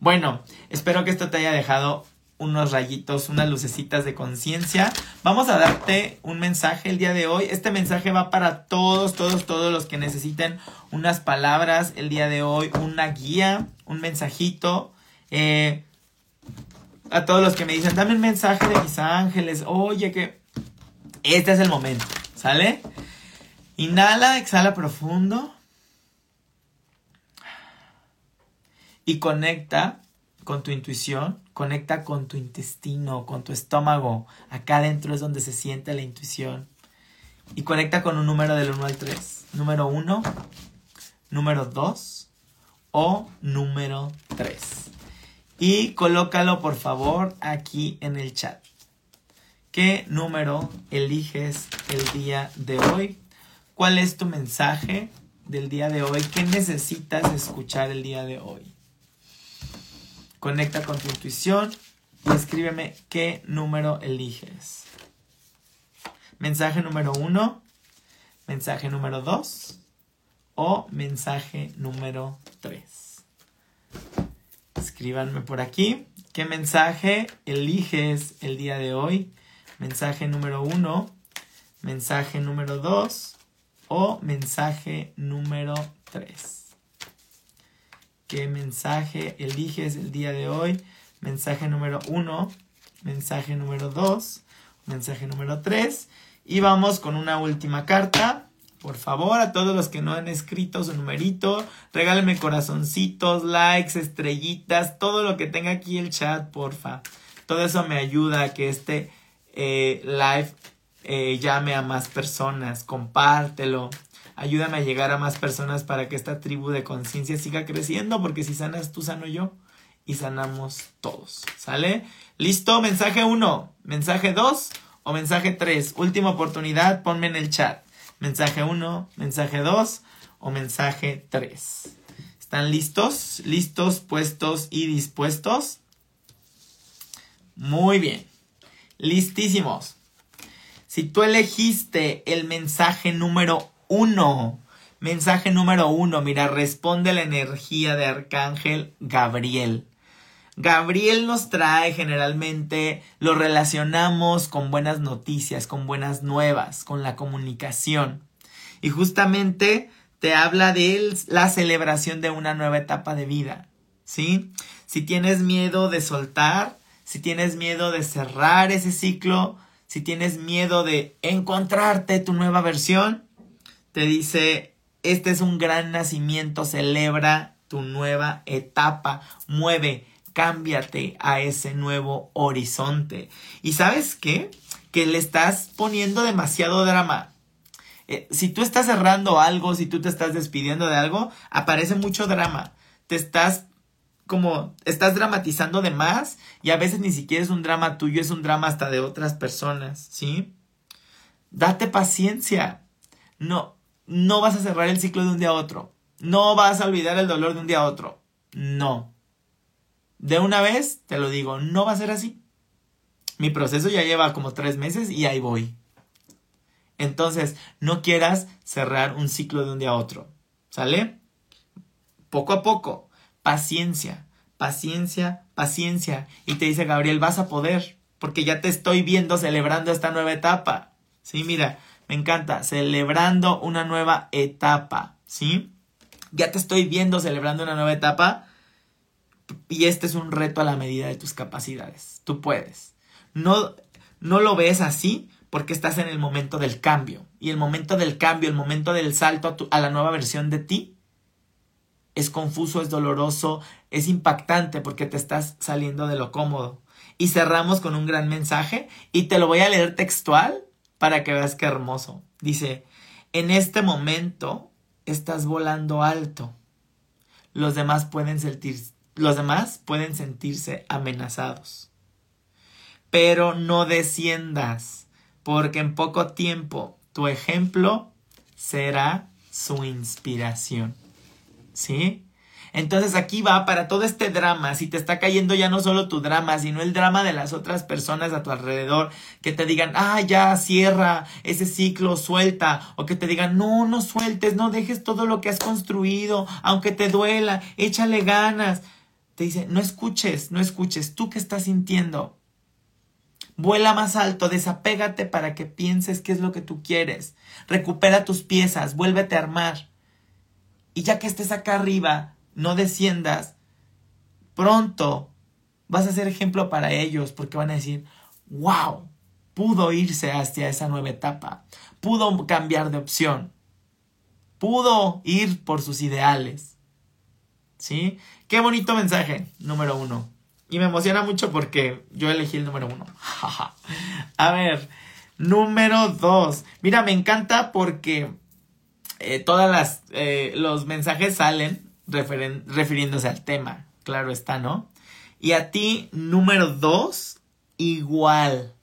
Bueno, espero que esto te haya dejado unos rayitos, unas lucecitas de conciencia. Vamos a darte un mensaje el día de hoy. Este mensaje va para todos, todos, todos los que necesiten unas palabras el día de hoy, una guía, un mensajito. Eh, a todos los que me dicen, dame un mensaje de mis ángeles, oye que... Este es el momento, ¿sale? Inhala, exhala profundo. Y conecta con tu intuición, conecta con tu intestino, con tu estómago. Acá adentro es donde se siente la intuición. Y conecta con un número del 1 al 3. Número 1, número 2 o número 3. Y colócalo por favor aquí en el chat. ¿Qué número eliges el día de hoy? ¿Cuál es tu mensaje del día de hoy? ¿Qué necesitas escuchar el día de hoy? Conecta con tu intuición y escríbeme qué número eliges. Mensaje número uno, mensaje número dos o mensaje número tres. Escríbanme por aquí qué mensaje eliges el día de hoy. Mensaje número uno, mensaje número dos o mensaje número tres qué mensaje eliges el día de hoy. Mensaje número uno, mensaje número dos, mensaje número tres. Y vamos con una última carta. Por favor, a todos los que no han escrito su numerito, regálenme corazoncitos, likes, estrellitas, todo lo que tenga aquí el chat, porfa. Todo eso me ayuda a que este eh, live eh, llame a más personas. Compártelo. Ayúdame a llegar a más personas para que esta tribu de conciencia siga creciendo, porque si sanas tú, sano yo y sanamos todos. ¿Sale? ¿Listo? Mensaje 1, mensaje 2 o mensaje 3. Última oportunidad, ponme en el chat. Mensaje 1, mensaje 2 o mensaje 3. ¿Están listos? ¿Listos, puestos y dispuestos? Muy bien. Listísimos. Si tú elegiste el mensaje número uno. Mensaje número uno, mira, responde la energía de Arcángel Gabriel. Gabriel nos trae generalmente, lo relacionamos con buenas noticias, con buenas nuevas, con la comunicación. Y justamente te habla de la celebración de una nueva etapa de vida. ¿Sí? Si tienes miedo de soltar, si tienes miedo de cerrar ese ciclo, si tienes miedo de encontrarte tu nueva versión, te dice, este es un gran nacimiento, celebra tu nueva etapa, mueve, cámbiate a ese nuevo horizonte. ¿Y sabes qué? Que le estás poniendo demasiado drama. Eh, si tú estás cerrando algo, si tú te estás despidiendo de algo, aparece mucho drama. Te estás como, estás dramatizando de más y a veces ni siquiera es un drama tuyo, es un drama hasta de otras personas, ¿sí? Date paciencia. No, no vas a cerrar el ciclo de un día a otro. No vas a olvidar el dolor de un día a otro. No. De una vez, te lo digo, no va a ser así. Mi proceso ya lleva como tres meses y ahí voy. Entonces, no quieras cerrar un ciclo de un día a otro. ¿Sale? Poco a poco. Paciencia, paciencia, paciencia. Y te dice Gabriel, vas a poder, porque ya te estoy viendo celebrando esta nueva etapa. Sí, mira, me encanta, celebrando una nueva etapa, ¿sí? Ya te estoy viendo celebrando una nueva etapa y este es un reto a la medida de tus capacidades. Tú puedes. No, no lo ves así porque estás en el momento del cambio. Y el momento del cambio, el momento del salto a, a la nueva versión de ti, es confuso, es doloroso, es impactante porque te estás saliendo de lo cómodo. Y cerramos con un gran mensaje y te lo voy a leer textual para que veas qué hermoso. Dice, en este momento estás volando alto. Los demás pueden sentir, los demás pueden sentirse amenazados. Pero no desciendas, porque en poco tiempo tu ejemplo será su inspiración. ¿Sí? Entonces aquí va para todo este drama, si te está cayendo ya no solo tu drama, sino el drama de las otras personas a tu alrededor, que te digan, ah, ya cierra ese ciclo, suelta, o que te digan, no, no sueltes, no dejes todo lo que has construido, aunque te duela, échale ganas. Te dice, no escuches, no escuches, tú que estás sintiendo. Vuela más alto, desapégate para que pienses qué es lo que tú quieres. Recupera tus piezas, vuélvete a armar. Y ya que estés acá arriba, no desciendas, pronto vas a ser ejemplo para ellos porque van a decir, wow, pudo irse hacia esa nueva etapa, pudo cambiar de opción, pudo ir por sus ideales. ¿Sí? Qué bonito mensaje, número uno. Y me emociona mucho porque yo elegí el número uno. a ver, número dos. Mira, me encanta porque eh, todas las eh, los mensajes salen refiriéndose al tema. Claro está, ¿no? Y a ti, número dos, igual.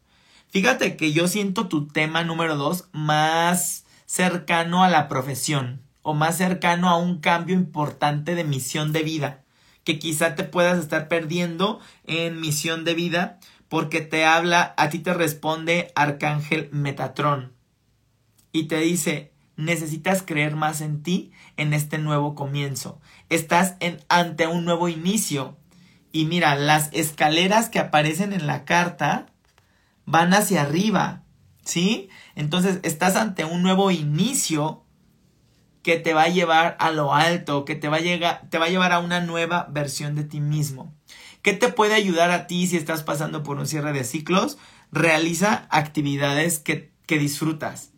Fíjate que yo siento tu tema número dos más cercano a la profesión o más cercano a un cambio importante de misión de vida que quizá te puedas estar perdiendo en misión de vida porque te habla, a ti te responde Arcángel Metatrón y te dice, necesitas creer más en ti en este nuevo comienzo. Estás en, ante un nuevo inicio. Y mira, las escaleras que aparecen en la carta van hacia arriba, ¿sí? Entonces estás ante un nuevo inicio que te va a llevar a lo alto, que te va a, llegar, te va a llevar a una nueva versión de ti mismo. ¿Qué te puede ayudar a ti si estás pasando por un cierre de ciclos? Realiza actividades que, que disfrutas.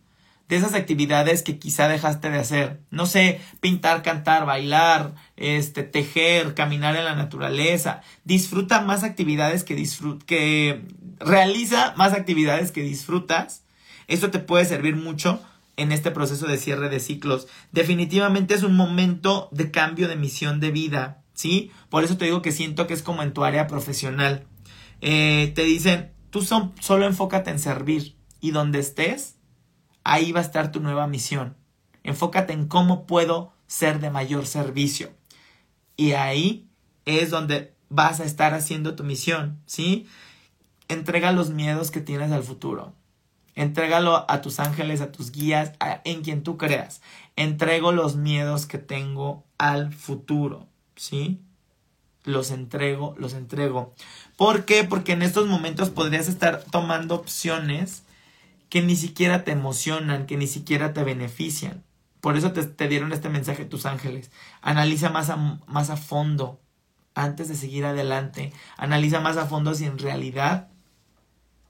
De esas actividades que quizá dejaste de hacer. No sé, pintar, cantar, bailar, este, tejer, caminar en la naturaleza. Disfruta más actividades que disfrut que realiza más actividades que disfrutas. Esto te puede servir mucho en este proceso de cierre de ciclos. Definitivamente es un momento de cambio de misión de vida, ¿sí? Por eso te digo que siento que es como en tu área profesional. Eh, te dicen, tú son, solo enfócate en servir y donde estés, ahí va a estar tu nueva misión. Enfócate en cómo puedo ser de mayor servicio. Y ahí es donde vas a estar haciendo tu misión, ¿sí? Entrega los miedos que tienes al futuro. Entrégalo a tus ángeles, a tus guías, en quien tú creas. Entrego los miedos que tengo al futuro, ¿sí? Los entrego, los entrego. ¿Por qué? Porque en estos momentos podrías estar tomando opciones que ni siquiera te emocionan, que ni siquiera te benefician. Por eso te, dieron este mensaje tus ángeles. Analiza más a, más a fondo antes de seguir adelante. Analiza más a fondo si en realidad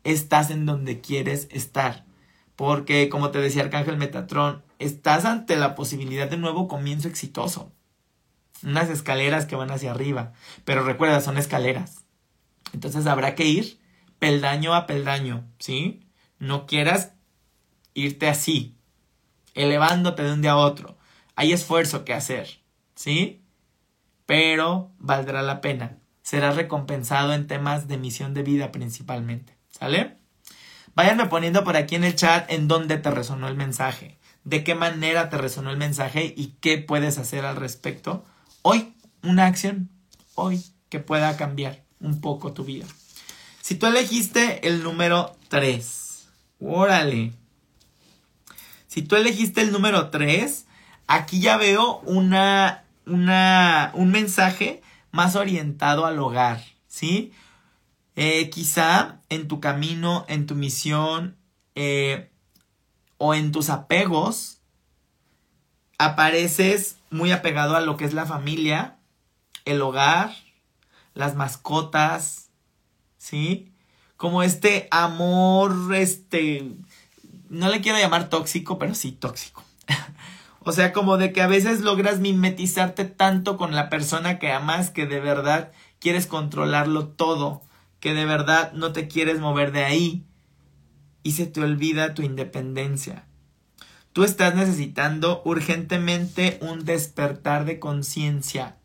estás en donde quieres estar. Porque, como te decía Arcángel Metatrón, estás ante la posibilidad de nuevo comienzo exitoso. Unas escaleras que van hacia arriba. Pero recuerda, son escaleras. Entonces habrá que ir peldaño a peldaño, ¿sí? No quieras irte así, elevándote de un día a otro. Hay esfuerzo que hacer, ¿sí? Pero valdrá la pena. Serás recompensado en temas de misión de vida principalmente. ¿Sale? Váyanme poniendo por aquí en el chat en dónde te resonó el mensaje, de qué manera te resonó el mensaje y qué puedes hacer al respecto. Hoy, una acción, hoy, que pueda cambiar un poco tu vida. Si tú elegiste el número 3, órale. Si tú elegiste el número 3, aquí ya veo una, una, un mensaje más orientado al hogar, ¿sí? Eh, quizá en tu camino, en tu misión eh, o en tus apegos, apareces muy apegado a lo que es la familia, el hogar, las mascotas, ¿sí? Como este amor, este, no le quiero llamar tóxico, pero sí tóxico. o sea, como de que a veces logras mimetizarte tanto con la persona que amas que de verdad quieres controlarlo todo que de verdad no te quieres mover de ahí y se te olvida tu independencia. Tú estás necesitando urgentemente un despertar de conciencia.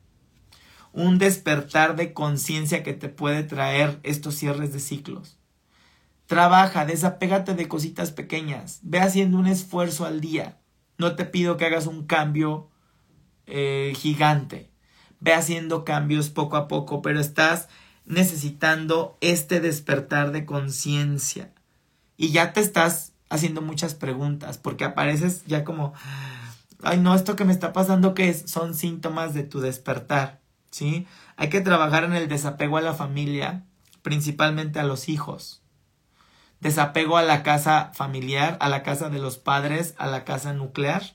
Un despertar de conciencia que te puede traer estos cierres de ciclos. Trabaja, desapégate de cositas pequeñas. Ve haciendo un esfuerzo al día. No te pido que hagas un cambio eh, gigante. Ve haciendo cambios poco a poco, pero estás necesitando este despertar de conciencia. Y ya te estás haciendo muchas preguntas, porque apareces ya como, ay no, esto que me está pasando, ¿qué es? Son síntomas de tu despertar, ¿sí? Hay que trabajar en el desapego a la familia, principalmente a los hijos. Desapego a la casa familiar, a la casa de los padres, a la casa nuclear.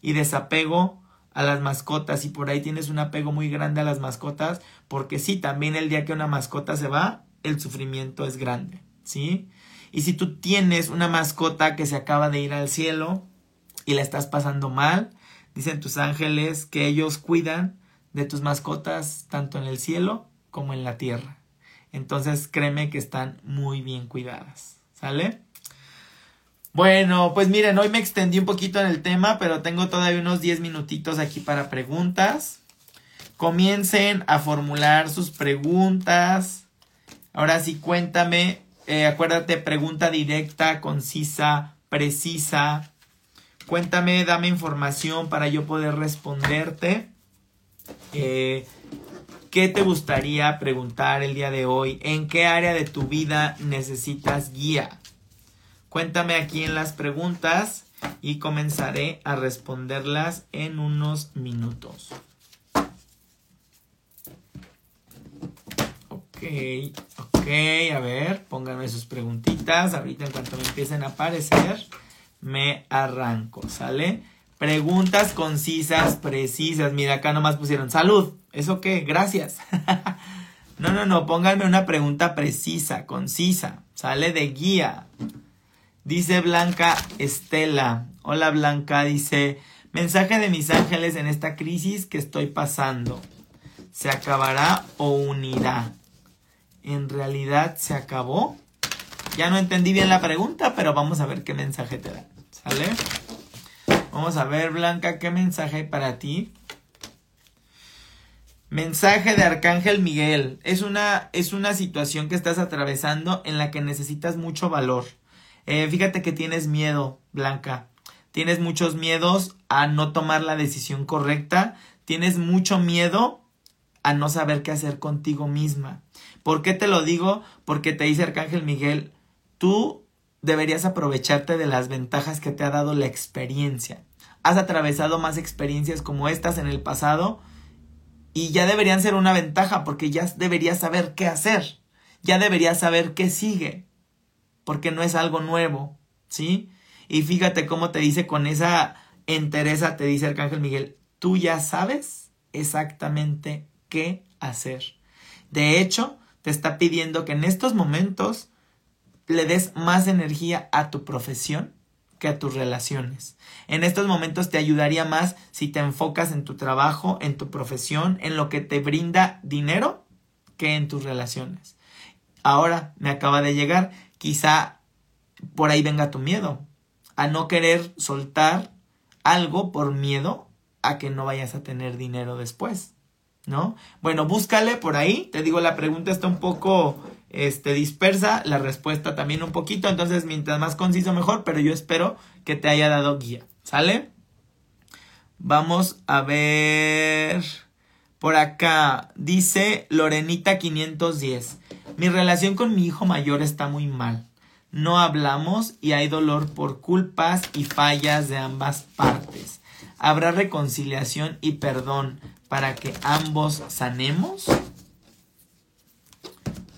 Y desapego a las mascotas y por ahí tienes un apego muy grande a las mascotas, porque sí, también el día que una mascota se va, el sufrimiento es grande, ¿sí? Y si tú tienes una mascota que se acaba de ir al cielo y la estás pasando mal, dicen tus ángeles que ellos cuidan de tus mascotas tanto en el cielo como en la tierra. Entonces créeme que están muy bien cuidadas, ¿sale? Bueno, pues miren, hoy me extendí un poquito en el tema, pero tengo todavía unos 10 minutitos aquí para preguntas. Comiencen a formular sus preguntas. Ahora sí, cuéntame. Eh, acuérdate, pregunta directa, concisa, precisa. Cuéntame, dame información para yo poder responderte. Eh, ¿Qué te gustaría preguntar el día de hoy? ¿En qué área de tu vida necesitas guía? Cuéntame aquí en las preguntas y comenzaré a responderlas en unos minutos. Ok, ok, a ver, pónganme sus preguntitas. Ahorita en cuanto me empiecen a aparecer, me arranco, ¿sale? Preguntas concisas, precisas. Mira, acá nomás pusieron salud. ¿Eso qué? Gracias. no, no, no, pónganme una pregunta precisa, concisa. Sale de guía. Dice Blanca Estela. Hola Blanca, dice, mensaje de mis ángeles en esta crisis que estoy pasando. ¿Se acabará o unirá? ¿En realidad se acabó? Ya no entendí bien la pregunta, pero vamos a ver qué mensaje te da. ¿Sale? Vamos a ver, Blanca, qué mensaje hay para ti. Mensaje de Arcángel Miguel. Es una, es una situación que estás atravesando en la que necesitas mucho valor eh, fíjate que tienes miedo, Blanca. Tienes muchos miedos a no tomar la decisión correcta. Tienes mucho miedo a no saber qué hacer contigo misma. ¿Por qué te lo digo? Porque te dice Arcángel Miguel, tú deberías aprovecharte de las ventajas que te ha dado la experiencia. Has atravesado más experiencias como estas en el pasado y ya deberían ser una ventaja porque ya deberías saber qué hacer. Ya deberías saber qué sigue porque no es algo nuevo, ¿sí? Y fíjate cómo te dice con esa entereza, te dice Arcángel Miguel, tú ya sabes exactamente qué hacer. De hecho, te está pidiendo que en estos momentos le des más energía a tu profesión que a tus relaciones. En estos momentos te ayudaría más si te enfocas en tu trabajo, en tu profesión, en lo que te brinda dinero, que en tus relaciones. Ahora me acaba de llegar quizá por ahí venga tu miedo, a no querer soltar algo por miedo a que no vayas a tener dinero después, ¿no? Bueno, búscale por ahí, te digo, la pregunta está un poco este, dispersa, la respuesta también un poquito, entonces mientras más conciso mejor, pero yo espero que te haya dado guía, ¿sale? Vamos a ver por acá, dice Lorenita 510. Mi relación con mi hijo mayor está muy mal. No hablamos y hay dolor por culpas y fallas de ambas partes. ¿Habrá reconciliación y perdón para que ambos sanemos?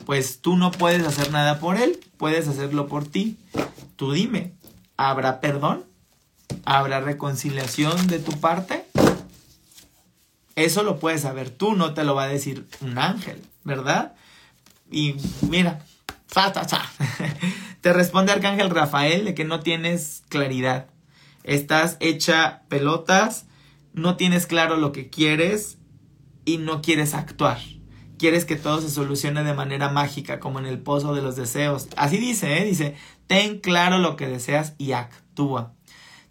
Pues tú no puedes hacer nada por él, puedes hacerlo por ti. Tú dime, ¿habrá perdón? ¿Habrá reconciliación de tu parte? Eso lo puedes saber tú, no te lo va a decir un ángel, ¿verdad? Y mira, te responde Arcángel Rafael de que no tienes claridad. Estás hecha pelotas, no tienes claro lo que quieres y no quieres actuar. Quieres que todo se solucione de manera mágica, como en el pozo de los deseos. Así dice, ¿eh? Dice, ten claro lo que deseas y actúa.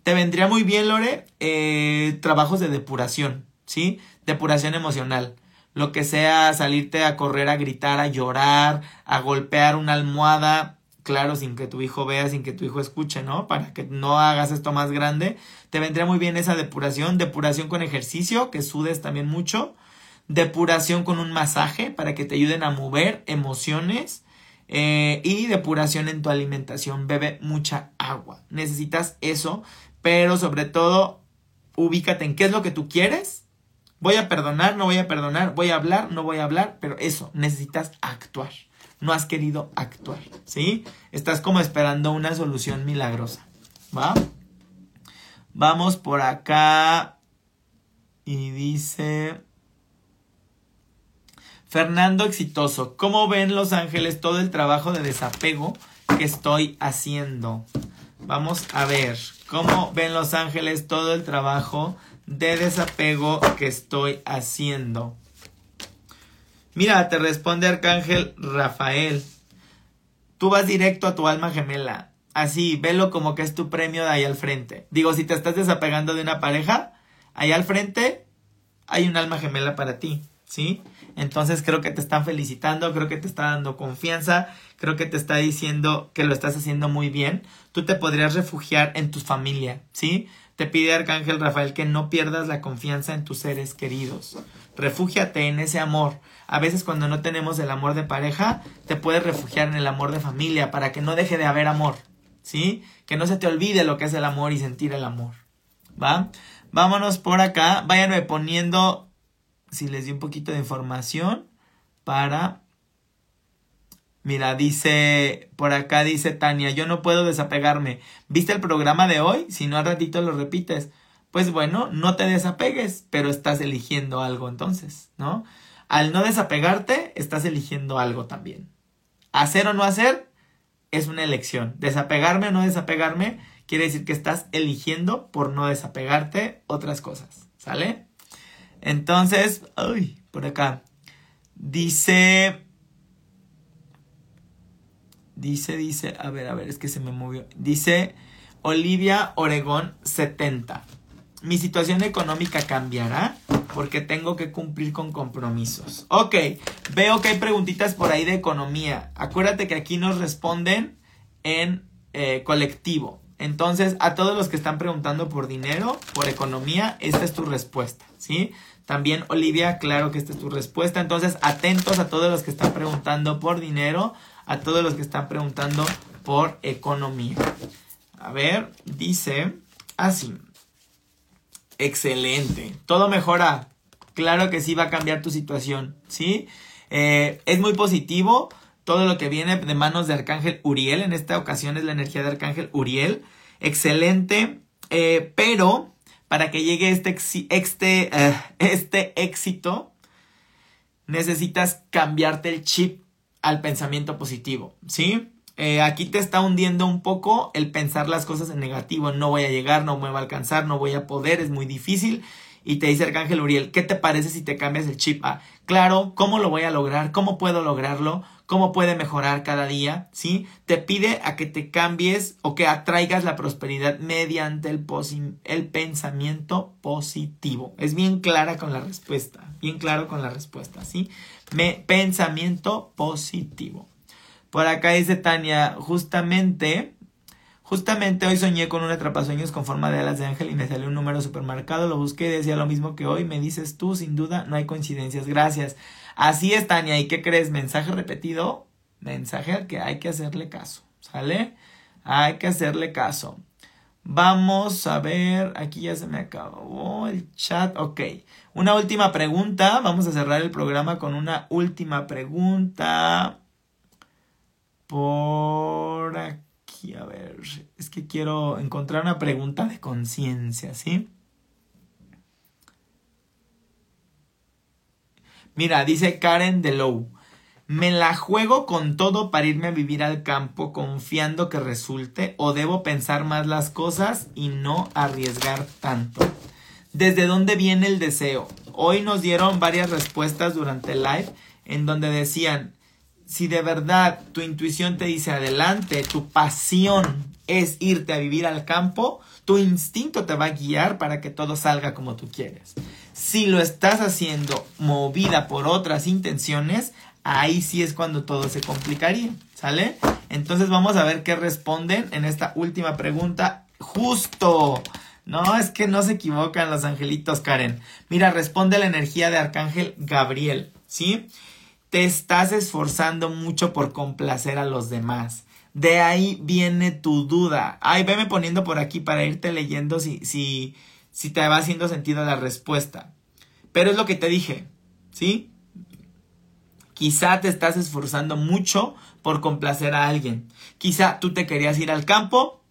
Te vendría muy bien, Lore, eh, trabajos de depuración, ¿sí? Depuración emocional lo que sea salirte a correr, a gritar, a llorar, a golpear una almohada, claro, sin que tu hijo vea, sin que tu hijo escuche, ¿no? Para que no hagas esto más grande. Te vendría muy bien esa depuración, depuración con ejercicio, que sudes también mucho, depuración con un masaje para que te ayuden a mover emociones. Eh, y depuración en tu alimentación, bebe mucha agua. Necesitas eso, pero sobre todo ubícate en qué es lo que tú quieres Voy a perdonar, no voy a perdonar, voy a hablar, no voy a hablar, pero eso, necesitas actuar. No has querido actuar, ¿sí? Estás como esperando una solución milagrosa, ¿va? Vamos por acá. Y dice... Fernando Exitoso, ¿cómo ven los ángeles todo el trabajo de desapego que estoy haciendo? Vamos a ver, ¿cómo ven los ángeles todo el trabajo de desapego que estoy haciendo? Mira, te responde Arcángel Rafael. Tú vas directo a tu alma gemela. Así, velo como que es tu premio de ahí al frente. Digo, si te estás desapegando de una pareja, ahí al frente hay un alma gemela para ti, ¿sí? Entonces creo que te están felicitando, creo que te está dando confianza, creo que te está diciendo que lo estás haciendo muy bien. Tú te podrías refugiar en tu familia, ¿sí? Te pide Arcángel Rafael que no pierdas la confianza en tus seres queridos. Refúgiate en ese amor. A veces cuando no tenemos el amor de pareja, te puedes refugiar en el amor de familia para que no deje de haber amor, ¿sí? Que no se te olvide lo que es el amor y sentir el amor. ¿Va? Vámonos por acá. Váyanme poniendo si les di un poquito de información para... Mira, dice, por acá dice Tania, yo no puedo desapegarme. ¿Viste el programa de hoy? Si no, al ratito lo repites. Pues bueno, no te desapegues, pero estás eligiendo algo entonces, ¿no? Al no desapegarte, estás eligiendo algo también. Hacer o no hacer es una elección. Desapegarme o no desapegarme quiere decir que estás eligiendo por no desapegarte otras cosas, ¿sale? Entonces, uy, por acá. Dice. Dice, dice. A ver, a ver, es que se me movió. Dice Olivia Oregón 70. Mi situación económica cambiará porque tengo que cumplir con compromisos. Ok, veo que hay preguntitas por ahí de economía. Acuérdate que aquí nos responden en eh, colectivo. Entonces, a todos los que están preguntando por dinero, por economía, esta es tu respuesta, ¿sí? También, Olivia, claro que esta es tu respuesta. Entonces, atentos a todos los que están preguntando por dinero, a todos los que están preguntando por economía. A ver, dice así. Excelente. Todo mejora. Claro que sí va a cambiar tu situación, ¿sí? Eh, es muy positivo todo lo que viene de manos de Arcángel Uriel. En esta ocasión es la energía de Arcángel Uriel. Excelente. Eh, pero para que llegue este, este, eh, este éxito, necesitas cambiarte el chip al pensamiento positivo, ¿sí? Eh, aquí te está hundiendo un poco el pensar las cosas en negativo, no voy a llegar, no me va a alcanzar, no voy a poder, es muy difícil. Y te dice Arcángel Uriel, ¿qué te parece si te cambias el chip a, claro, ¿cómo lo voy a lograr? ¿Cómo puedo lograrlo? Cómo puede mejorar cada día, ¿sí? Te pide a que te cambies o que atraigas la prosperidad mediante el, el pensamiento positivo. Es bien clara con la respuesta, bien claro con la respuesta, ¿sí? Me, pensamiento positivo. Por acá dice Tania, justamente, justamente hoy soñé con un atrapasueños con forma de alas de ángel y me salió un número supermercado, lo busqué y decía lo mismo que hoy, me dices tú, sin duda, no hay coincidencias, gracias. Así es, Tania. ¿Y qué crees? Mensaje repetido. Mensaje al que hay que hacerle caso. ¿Sale? Hay que hacerle caso. Vamos a ver. Aquí ya se me acabó el chat. Ok. Una última pregunta. Vamos a cerrar el programa con una última pregunta. Por aquí. A ver. Es que quiero encontrar una pregunta de conciencia, ¿sí? Mira, dice Karen DeLow. ¿Me la juego con todo para irme a vivir al campo confiando que resulte o debo pensar más las cosas y no arriesgar tanto? ¿Desde dónde viene el deseo? Hoy nos dieron varias respuestas durante el live en donde decían, si de verdad tu intuición te dice adelante, tu pasión es irte a vivir al campo, tu instinto te va a guiar para que todo salga como tú quieres. Si lo estás haciendo movida por otras intenciones, ahí sí es cuando todo se complicaría, ¿sale? Entonces vamos a ver qué responden en esta última pregunta. Justo. No, es que no se equivocan los angelitos, Karen. Mira, responde la energía de Arcángel Gabriel, ¿sí? Te estás esforzando mucho por complacer a los demás. De ahí viene tu duda. Ay, veme poniendo por aquí para irte leyendo si, si, si te va haciendo sentido la respuesta. Pero es lo que te dije, ¿sí? Quizá te estás esforzando mucho por complacer a alguien. Quizá tú te querías ir al campo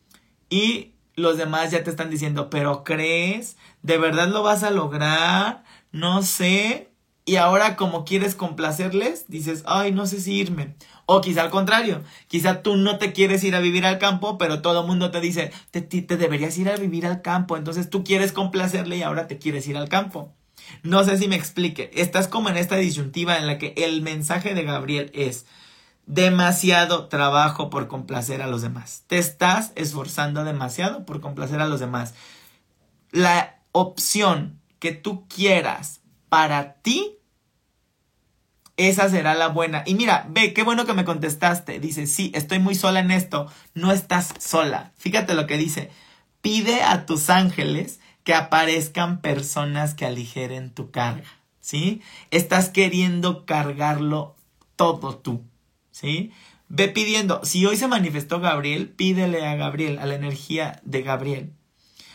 y los demás ya te están diciendo, pero crees, ¿de verdad lo vas a lograr? No sé. Y ahora como quieres complacerles, dices, ay, no sé si irme. O quizá al contrario, quizá tú no te quieres ir a vivir al campo, pero todo el mundo te dice, te, te, deberías ir a vivir al campo, entonces tú quieres complacerle y ahora te quieres ir al campo. No sé si me explique, estás como en esta disyuntiva en la que el mensaje de Gabriel es demasiado trabajo por complacer a los demás. Te estás esforzando demasiado por complacer a los demás. La opción que tú quieras para ti esa será la buena. Y mira, ve, qué bueno que me contestaste. Dice, sí, estoy muy sola en esto. No estás sola. Fíjate lo que dice. Pide a tus ángeles que aparezcan personas que aligeren tu carga. ¿Sí? Estás queriendo cargarlo todo tú. ¿Sí? Ve pidiendo. Si hoy se manifestó Gabriel, pídele a Gabriel, a la energía de Gabriel.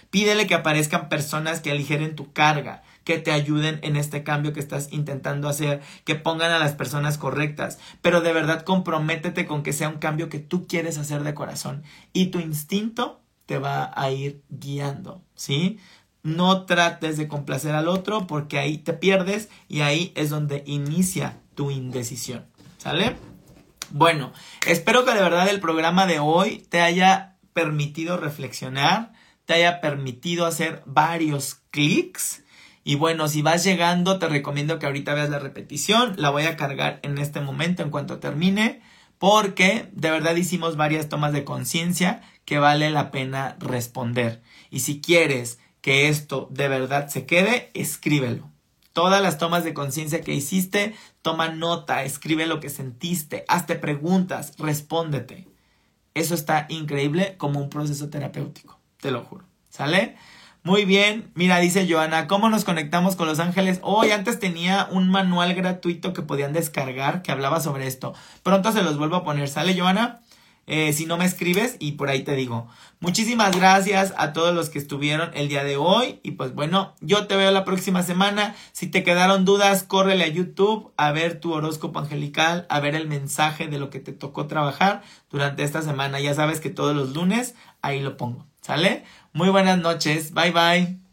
Pídele que aparezcan personas que aligeren tu carga, que te ayuden en este cambio que estás intentando hacer, que pongan a las personas correctas, pero de verdad comprométete con que sea un cambio que tú quieres hacer de corazón y tu instinto te va a ir guiando, ¿sí? No trates de complacer al otro porque ahí te pierdes y ahí es donde inicia tu indecisión, ¿sale? Bueno, espero que de verdad el programa de hoy te haya permitido reflexionar, te haya permitido hacer varios clics y bueno, si vas llegando, te recomiendo que ahorita veas la repetición. La voy a cargar en este momento en cuanto termine. Porque de verdad hicimos varias tomas de conciencia que vale la pena responder. Y si quieres que esto de verdad se quede, escríbelo. Todas las tomas de conciencia que hiciste, toma nota, escribe lo que sentiste, hazte preguntas, respóndete. Eso está increíble como un proceso terapéutico, te lo juro. ¿Sale? Muy bien, mira, dice Joana, ¿cómo nos conectamos con los ángeles? Hoy antes tenía un manual gratuito que podían descargar que hablaba sobre esto. Pronto se los vuelvo a poner, ¿sale, Joana? Eh, si no me escribes y por ahí te digo. Muchísimas gracias a todos los que estuvieron el día de hoy. Y pues bueno, yo te veo la próxima semana. Si te quedaron dudas, córrele a YouTube a ver tu horóscopo angelical, a ver el mensaje de lo que te tocó trabajar durante esta semana. Ya sabes que todos los lunes ahí lo pongo. ¿Sale? Muy buenas noches. Bye bye.